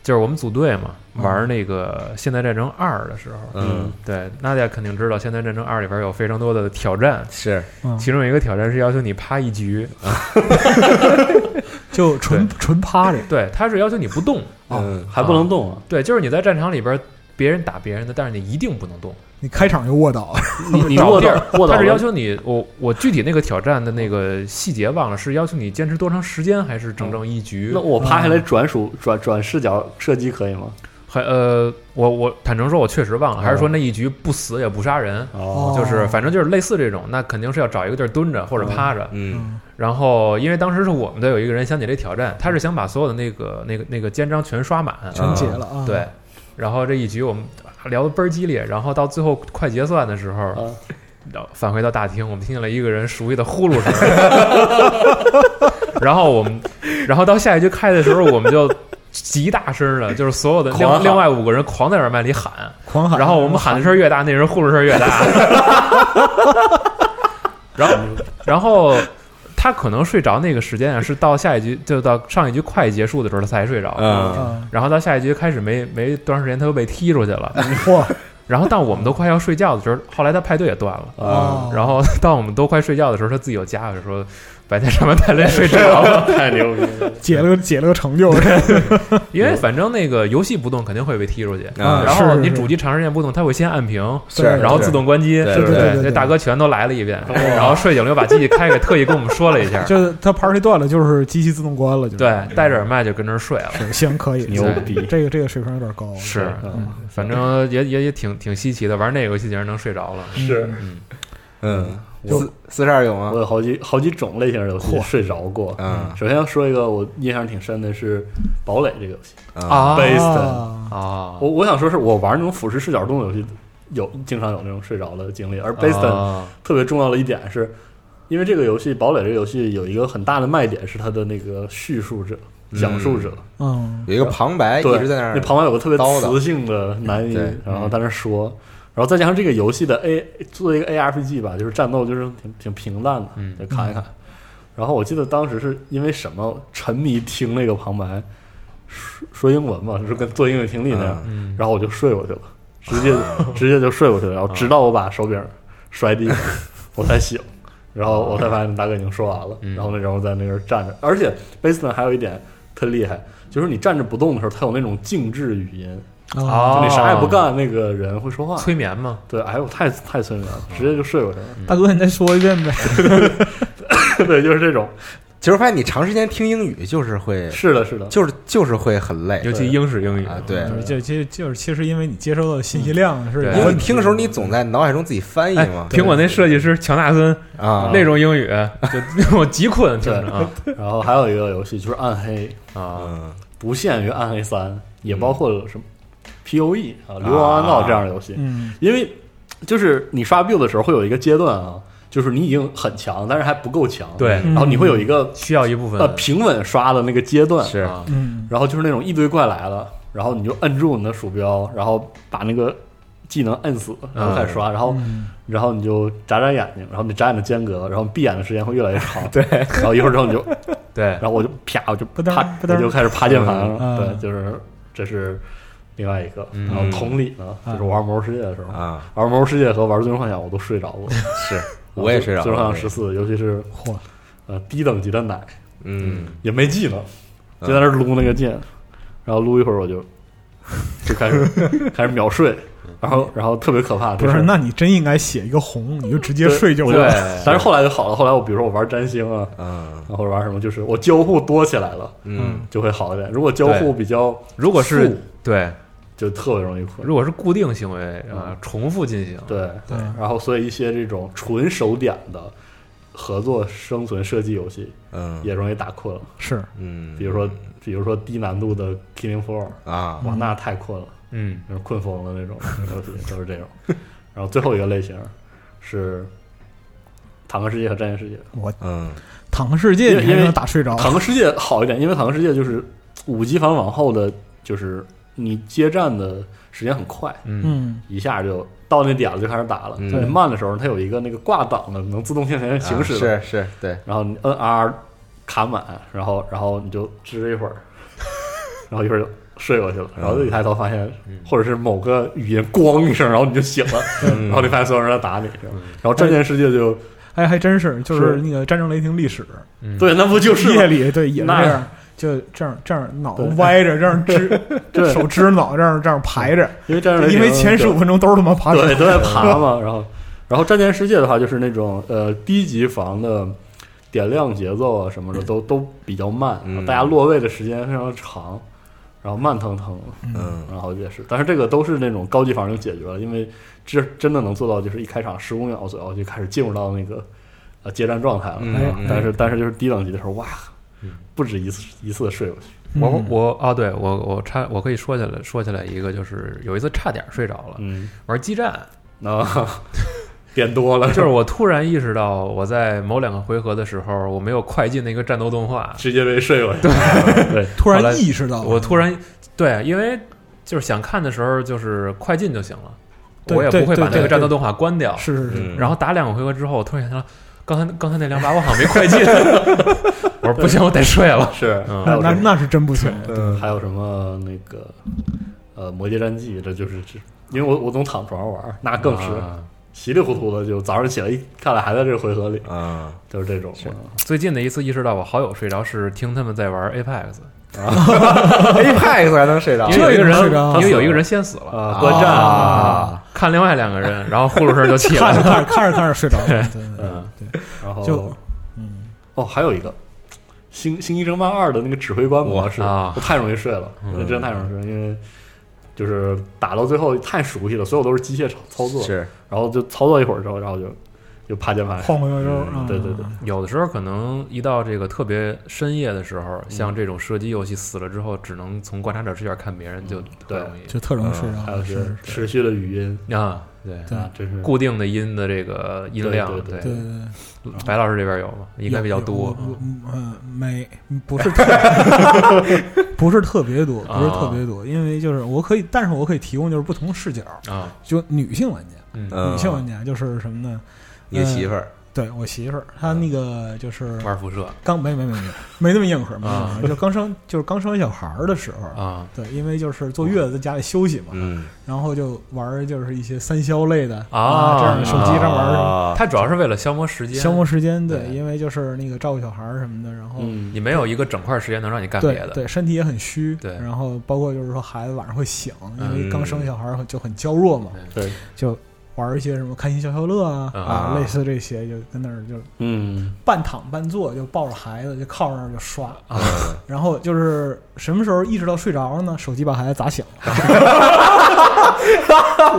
就是我们组队嘛，玩那个《现代战争二》的时候，嗯，对，娜迪亚肯定知道《现代战争二》里边有非常多的挑战，是，嗯。其中有一个挑战是要求你趴一局，<laughs> 就纯纯趴着，对，他是要求你不动，嗯，还不能动啊！对，就是你在战场里边别人打别人的，但是你一定不能动。你开场就卧倒，你 <laughs> 你卧倒卧倒他是要求你，我我具体那个挑战的那个细节忘了，是要求你坚持多长时间，还是整整一局那？我趴下来转属转转视角射击可以吗？还呃，我我坦诚说，我确实忘了，还是说那一局不死也不杀人，哦就是反正就是类似这种，那肯定是要找一个地儿蹲着或者趴着。嗯然后因为当时是我们的有一个人想起这挑战，他是想把所有的那个那个那个肩章全刷满，全解了啊！对。然后这一局我们聊的倍儿激烈，然后到最后快结算的时候，啊，然后返回到大厅，我们听见了一个人熟悉的呼噜声，<laughs> 然后我们，然后到下一局开的时候，我们就极大声的，就是所有的另另外五个人狂在耳麦里喊，狂喊，然后我们喊的声越大，那人呼噜声越大，<laughs> 然后然后他可能睡着那个时间啊，是到下一局就到上一局快结束的时候他才睡着，嗯。嗯，然后到下一局开始没没多长时间他又被踢出去了，嚯 <laughs> 然后到我们都快要睡觉的时候，后来他派对也断了。哦。然后到我们都快睡觉的时候，他自己又加回说，白天上班太累睡着了。<laughs> 太牛逼了！解了个解了个成就，<laughs> 因为反正那个游戏不动肯定会被踢出去，啊然后你主机长时间不动，它会先按屏，是，然后自动关机。对对对对对这大哥全都来了一遍，然后睡醒了又把机器开开，特意跟我们说了一下。<laughs> 就是他 party 断了，就是机器自动关了，就是对，戴着耳麦就跟那儿睡了。行可以，牛逼这个这个水平有点高，是，嗯反正也也也挺挺稀奇的，玩那个游戏竟然能睡着了。是嗯，嗯，我四四十二有吗？我？有好几好几种类型的游戏睡着过。嗯。首先要说一个我印象挺深的是《堡垒》这个游戏。啊，Based。啊。啊，我我想说是我玩那种俯视视角动作游戏，有经常有那种睡着的经历。而 Based 啊特别重要的一点是，因为这个游戏《堡垒》这个游戏有一个很大的卖点是它的那个叙述者、讲述者，嗯。有一个旁白对，一直在那儿那旁白有个特别磁性的男音，然后在那说，然后再加上这个游戏的 A 作为一个 ARPG 吧，就是战斗就是挺挺平淡的，嗯。就看一看。然后我记得当时是因为什么沉迷听那个旁白说说英文嘛，就是跟做英语听力那样，嗯，然后我就睡过去了，直接 <laughs> 直接就睡过去了，然后直到我把手柄摔地上，<laughs> 我才醒，然后我才发现大哥已经说完了，嗯。然后那人我在那边站着，而且 b a s e 还有一点特厉害，就是你站着不动的时候，它有那种静置语音，啊哦。就你啥也不干，那个人会说话。催眠吗，对，哎呦，太太催眠了，直接就睡过去了。大哥，你再说一遍呗。<laughs> 对，就是这种。其实发现你长时间听英语就是会，是的，是的，就是就是会很累尤其英式英语。啊，对。就是就就就是其实因为你接收到的信息量是对因为听的时候，你总在脑海中自己翻译哎嘛，苹果那设计师乔纳森啊，那种英语，就让我极困，听着啊。<laughs> 然后还有一个游戏就是暗黑，啊，嗯。不限于暗黑三，也包括了什么 P O E 啊、流亡暗道这样的游戏。嗯因为就是你刷 build 的时候会有一个阶段啊，就是你已经很强，但是还不够强。对然后你会有一个需要一部分呃平稳刷的那个阶段，是啊嗯然后就是那种一堆怪来了，然后你就摁住你的鼠标，然后把那个技能摁死，然后开始刷，然后嗯然后你就眨眨眼睛，然后你眨眼的间隔，然后闭眼的时间会越来越长。<laughs> 对，然后一会儿之后你就，对然后我就啪，我就不噔趴，不噔我就开始趴键盘了。嗯对，就是这是另外一个。嗯。然后同理呢，就是玩魔兽世界的时候，啊，玩魔兽世界和玩最终幻想我都睡着过。是 <laughs> 我也睡着最终幻了想十四，尤其是嚯，呃低等级的奶嗯，也没技能，就在那撸那个剑，然后撸一会儿我就 <laughs> 就开始开始秒睡，然后然后特别可怕，不，就是那你真应该写一个红，你就直接睡就完。<laughs> 但是后来就好了，后来我比如说我玩占星啊，嗯。然后或者玩什么，就是我交互多起来了，嗯。就会好一点。如果交互比较如果是对，就特别容易困。如果是固定行为啊嗯，重复进行，对。对。然后所以一些这种纯手点的合作生存射击游戏嗯。也容易打困了。是。嗯，比如说，比如说低难度的 Killing Floor，啊。哇，那太困了，嗯。困疯了那种 <laughs> 游戏，都是这种。然后最后一个类型是坦克世界和战舰世界。我嗯坦克世界你还因为打睡着，坦克世界好一点，因为坦克世界就是五级反往后的，就是你接站的时间很快，嗯。嗯一下就到那点了就开始打了。嗯。特别慢的时候，它有一个那个挂档的，能自动向前行驶的，啊是是对，然后你摁 R 卡满，然后然后你就支一会儿，<laughs> 然后一会儿就睡过去了，然后一抬头发现嗯，或者是某个语音咣一声，然后你就醒了，嗯 <laughs> 然后你发现所有人在打你，然后战舰世界就哎，还真是，就是是那个《战争雷霆历史。嗯，对，那不就是夜里对也是那样，就这样这样脑袋歪着，这样支 <laughs> 这手支脑这样这样排着，因为因为前十五分钟都是他妈爬对，手都在爬嘛。然后，然后战舰世界的话，就是那种呃低级房的点亮节奏啊什么的都都比较慢，嗯大家落位的时间非常长，然后慢腾腾，嗯然后也是，但是这个都是那种高级房就解决了，因为这真的能做到，就是一开场十五秒左右就开始进入到那个呃接战状态了。但是但是就是低等级的时候，哇嗯，不止一次一次的睡过去。我嗯。我啊，对我我差我可以说起来说起来一个，就是有一次差点睡着了，嗯，玩激战，啊变多了，就是我突然意识到我在某两个回合的时候，我没有快进那个战斗动画，直接被睡过去。对。<laughs> 突然意识到，我突然对，因为就是想看的时候就是快进就行了，我也不会把那个战斗动画关掉。是是是，嗯。然后打两个回合之后，我突然想到，刚才刚才那两把我好像没快进，<laughs> 我说不行，我得睡了。是，嗯。那那那是真不行，嗯。还有什么那个呃《魔界战记》，这就是这，因为我我总躺床上玩，那更是啊。稀里糊涂的，就早上起来一看来还在这个回合里，啊，就是这种。最近的一次意识到我好友睡着是听他们在玩 Apex，Apex <laughs> 还能睡着？因为有一个人因为有一个人先死了，啊，观战啊，看另外两个人，然后呼噜声就起来了。<laughs> 看着看着看着看着睡着了，<laughs> 对。对对嗯对，然后就嗯，哦，还有一个《星星际争霸二》的那个指挥官模式，啊。我太容易睡了，嗯。那真的太容易睡了，因为就是打到最后太熟悉了，所有都是机械操操作，是。然后就操作一会儿之后，然后就就趴键盘。晃晃悠悠，嗯啊对对对，有的时候可能一到这个特别深夜的时候，像这种射击游戏死了之后，只能从观察者视角看别人，就特对。就特容易睡着，还有是是，持续的语音。啊。对，对。啊，真是固定的音的这个音量，对对对。对，白老师这边有吗？应该比较多。嗯。嗯，没不是特 <laughs> 不是特别多，不是特别多，因为就是我可以，但是我可以提供就是不同视角，啊，就女性玩家，女性玩家就是什么呢？你媳妇儿对我媳妇儿，她那个就是玩辐射刚没没没没没那么硬核，没那么啊硬核，就刚生就是刚生完小孩儿的时候，啊，对，因为就是坐月子在家里休息嘛，嗯然后就玩儿就是一些三消类的啊这样的手机上玩儿啊它主要是为了消磨时间，消磨时间，对，因为就是那个照顾小孩儿什么的，然后嗯你没有一个整块时间能让你干别的。对对，身体也很虚，对然后包括就是说孩子晚上会醒，因为嗯刚生小孩儿就很娇弱嘛，对，就玩一些什么开心消消乐啊啊。类似这些，就跟那儿就嗯。半躺半坐，就抱着孩子就靠那儿就刷，啊。然后就是什么时候意识到睡着了呢？手机把孩子砸醒了，<laughs>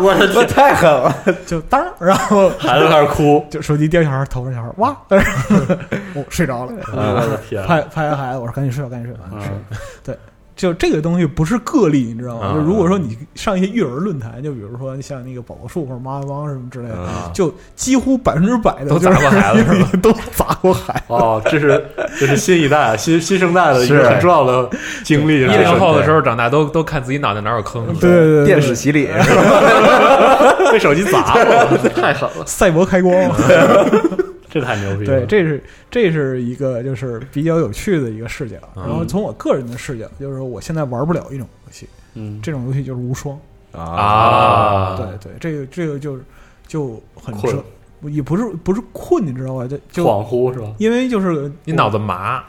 我的天。太狠了，就当，然后孩子开始哭，就手机掉小孩头上，小孩哇，但是 <laughs> 我睡着了，我的天，拍拍完孩子，我说赶紧睡吧，赶紧睡吧，赶紧睡吧。嗯就这个东西不是个例，你知道吗？啊就如果说你上一些育儿论坛，就比如说像那个宝宝树或者妈妈帮什么之类的，嗯就几乎百分之百的都砸过孩子 <laughs> 是吧都砸过孩子。哦，这是这是新一代 <laughs> 新新生代的一个是很重要的经历，一零后的时候长大都都看自己脑袋哪有坑，对对对，电视洗礼 <laughs> 是吧？被手机砸了，太狠了，赛博开光。这太牛逼了。对，这是这是一个就是比较有趣的一个视角。嗯然后从我个人的视角，就是说我现在玩不了一种游戏，嗯，这种游戏就是无双。啊对对，这个这个就是就很困折，也不是不是困，你知道吧？就就恍惚是吧？因为就是你脑子麻，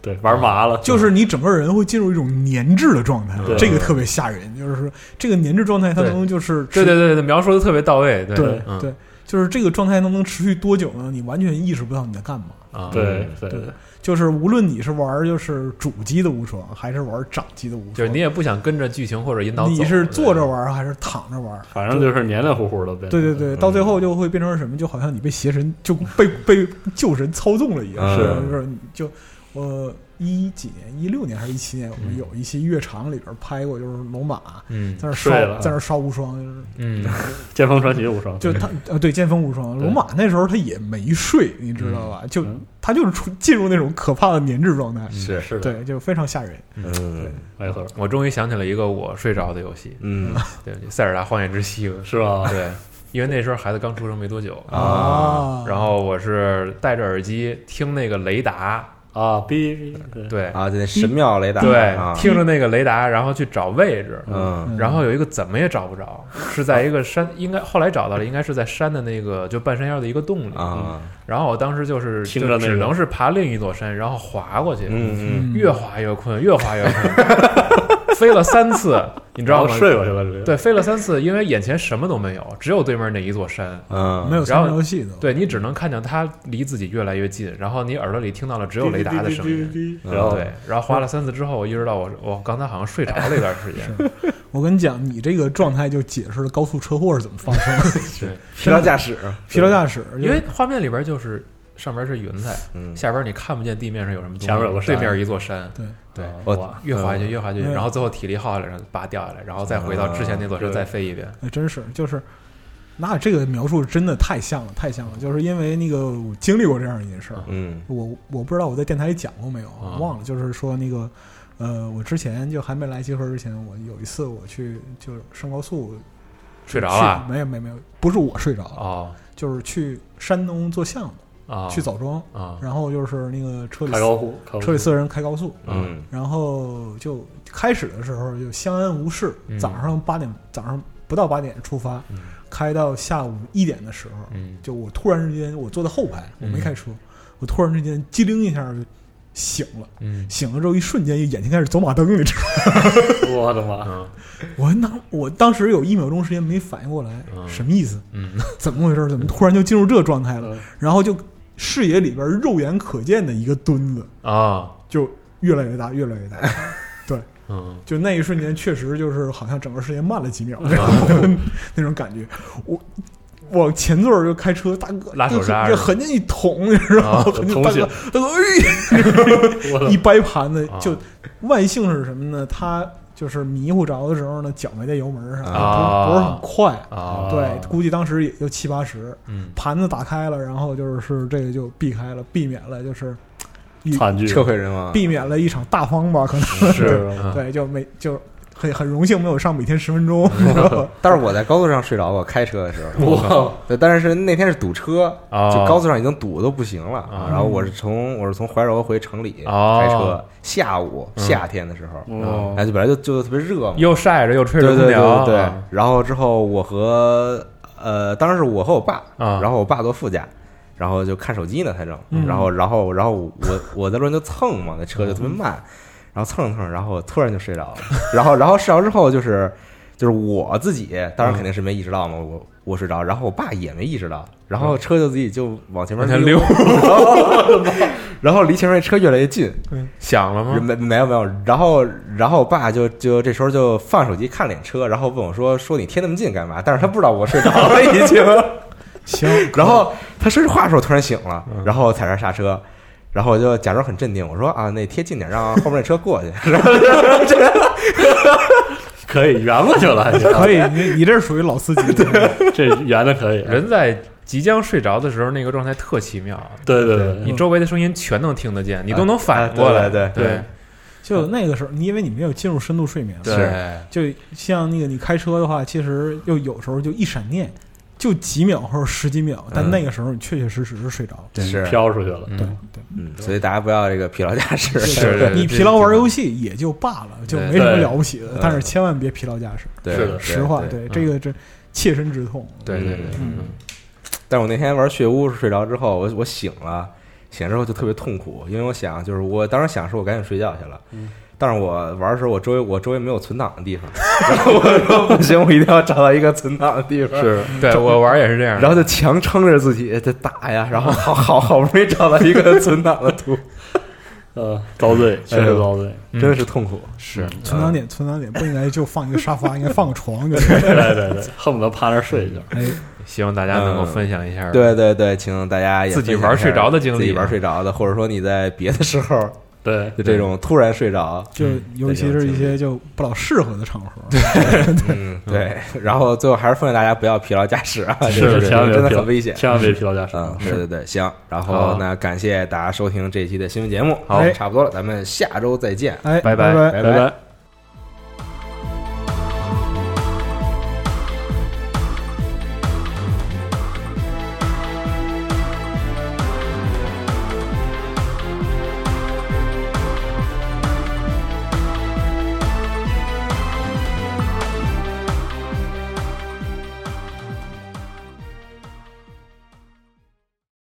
对，玩麻了，就是你整个人会进入一种粘滞的状态对，这个特别吓人。就是说，这个粘滞状态它能就是对对对对，描述的特别到位，对对，就是这个状态能能持续多久呢？你完全意识不到你在干嘛。啊，对对对，就是无论你是玩就是主机的无双，还是玩掌机的无双，就是你也不想跟着剧情或者引导，你是坐着玩还是躺着玩？反正就是黏黏糊糊的呗。对对对，到最后就会变成什么？就好像你被邪神就被被旧神操纵了一样，嗯是就是你就我一几年，一六年还是一七年，我们有一期乐场里边拍过，就是龙马嗯在那刷睡了。在那烧无双，就是嗯剑锋传奇无双，就他呃对剑锋无双，龙马那时候他也没睡，你知道吧？就嗯他就是出进入那种可怕的粘滞状态，是是的，对，就非常吓人。嗯。没错，我终于想起了一个我睡着的游戏，嗯。<laughs> 对，《塞尔达荒野之息》是吧？对，因为那时候孩子刚出生没多久，啊。然后我是戴着耳机听那个雷达啊，哔，对，啊，就那神庙雷达，对啊，，听着那个雷达，然后去找位置，嗯。然后有一个怎么也找不着，是在一个山，应该后来找到了，应该是在山的那个就半山腰的一个洞里。啊，然后我当时就是听着那个就只能是爬另一座山，然后滑过去，嗯嗯，越滑越困，越滑越困，<laughs> <laughs> 飞了三次，你知道吗？睡过去了，对，飞了三次，因为眼前什么都没有，只有对面那一座山。嗯，没有参然后照系的，对你只能看见它离自己越来越近，然后你耳朵里听到了只有雷达的声音。然后对，然后滑了三次之后，我意识到我 <laughs> 我刚才好像睡着了一段时间。我跟你讲，你这个状态就解释了高速车祸是怎么发生的。疲劳驾驶，疲劳驾驶，因为画面里边就是上边是云彩，嗯，下边你看不见地面上有什么东西，前面有个山对面一座山，对对，我，越滑下去越滑下去，嗯然后最后体力耗下来，然后拔掉下来，然后再回到之前那座山啊再飞一遍。那，真是就是，那这个描述真的太像了，太像了。就是因为那个我经历过这样一件事儿，嗯我我不知道我在电台里讲过没有，我忘了。就是说那个，呃，我之前就还没来集合之前，我有一次我去就上高速睡着了没有没有没有，不是我睡着了，哦就是去山东做项目，啊，去枣庄，啊。然后就是那个车里车里四个人开高速，嗯。然后就开始的时候就相安无事，嗯。早上八点早上不到八点出发，嗯。开到下午一点的时候，嗯。就我突然之间我坐在后排，我没嗯开车，我突然之间机灵一下就醒了，嗯。醒了之后一瞬间眼睛开始走马灯，你知道吗？我的妈！嗯。我那我当时有一秒钟时间没反应过来，嗯。什么意思？嗯。怎么回事？怎么突然就进入这状态了？嗯。然后就视野里边肉眼可见的一个墩子啊就越来越大，越来越大。<laughs> 对嗯就那一瞬间，确实就是好像整个世界慢了几秒，<laughs> 那种感觉。我往前座儿就开车，大哥拉手刹就是横进一捅，你知道吗？大哥，大哥，哎，<laughs> 一掰盘子啊，就万幸是什么呢？他就是迷糊着的时候呢，脚没在油门上，啊不是不是很快。啊对，估计当时也就七八十，嗯盘子打开了，然后就是这个就避开了，避免了就是一惨剧，车毁人亡，避免了一场大风吧，可能是嗯对，就没就很很荣幸没有上每天十分钟？<laughs> 但是我在高速上睡着过，开车的时候，哇，对，但是那天是堵车，哦就高速上已经堵的都不行了啊然后我是从我是从怀柔回城里哦开车，下午嗯夏天的时候，哦哎，就本来就就特别热嘛，又晒着又吹着对对对空调，对。然后之后我和呃，当时是我和我爸，啊然后我爸坐副驾。然后就看手机呢，他正，嗯然后，然后，然后我我在路上就蹭嘛，那车就特别慢，然后蹭着蹭着，然后突然就睡着了，然后，然后睡着之后就是就是我自己，当然肯定是没意识到嘛，我我睡着，然后我爸也没意识到，然后车就自己就往前面溜，<laughs> 然后离前面那车越来越近，响了吗？没没有没有，然后然后我爸就就这时候就放手机看脸车，然后问我说说你贴那么近干嘛？但是他不知道我睡着了已经，<laughs> 行，然后他说这话的时候突然醒了嗯，然后踩刹刹车。然后我就假装很镇定，我说啊，那贴近点，让后面那车过去。然 <laughs> 后可以圆过去了，<laughs> 可以，你你这是属于老司机，<laughs> 这圆的可以，人在即将睡着的时候，那个状态特奇妙，对对对，你周围的声音全能听得见，你都能反过啊来。对对对。就那个时候，你因为你没有进入深度睡眠，对，就像那个你开车的话，其实又有时候就一闪念，就几秒或者十几秒，但嗯。那个时候你确确实实是睡着了。是，飘出去了，对嗯，对，嗯，所以大家不要这个疲劳驾驶。是你疲劳玩游戏也就罢了，就没什么了不起的，但是千万别疲劳驾驶。对，是的实话，对。对这个这切身之痛。对对对，嗯。但是我那天玩血屋睡着之后，我我醒了，醒了之后就特别痛苦，因为我想就是我当时想说我赶紧睡觉去了，嗯但是我玩的时候我周围我周围没有存档的地方，<laughs> 然后我说不行，我一定要找到一个存档的地方，是 <laughs> 对我玩也是这样。然后就强撑着自己在打呀，然后好好好不容易找到一个存档的图，<laughs> 呃遭罪，确实遭罪，嗯。真的是痛苦。是。存档点，存档点不应该就放一个沙发，应该放个床，就。对对对，恨不得趴那儿睡一觉，哎，希望大家能够分享一下。对对对，请大家也自己玩睡着的经历自己玩睡着的，或者说你在别的时候对就这种突然睡着，就尤其是一些就不老适合的场合。<laughs> 对，对。然后最后还是奉劝大家不要疲劳驾驶啊，是这个千万别疲劳真的很危险。千万别疲劳驾驶，嗯，对对对，行。然后好那感谢大家收听这一期的新闻节目，好哎差不多了，咱们下周再见，哎，拜拜拜拜拜拜。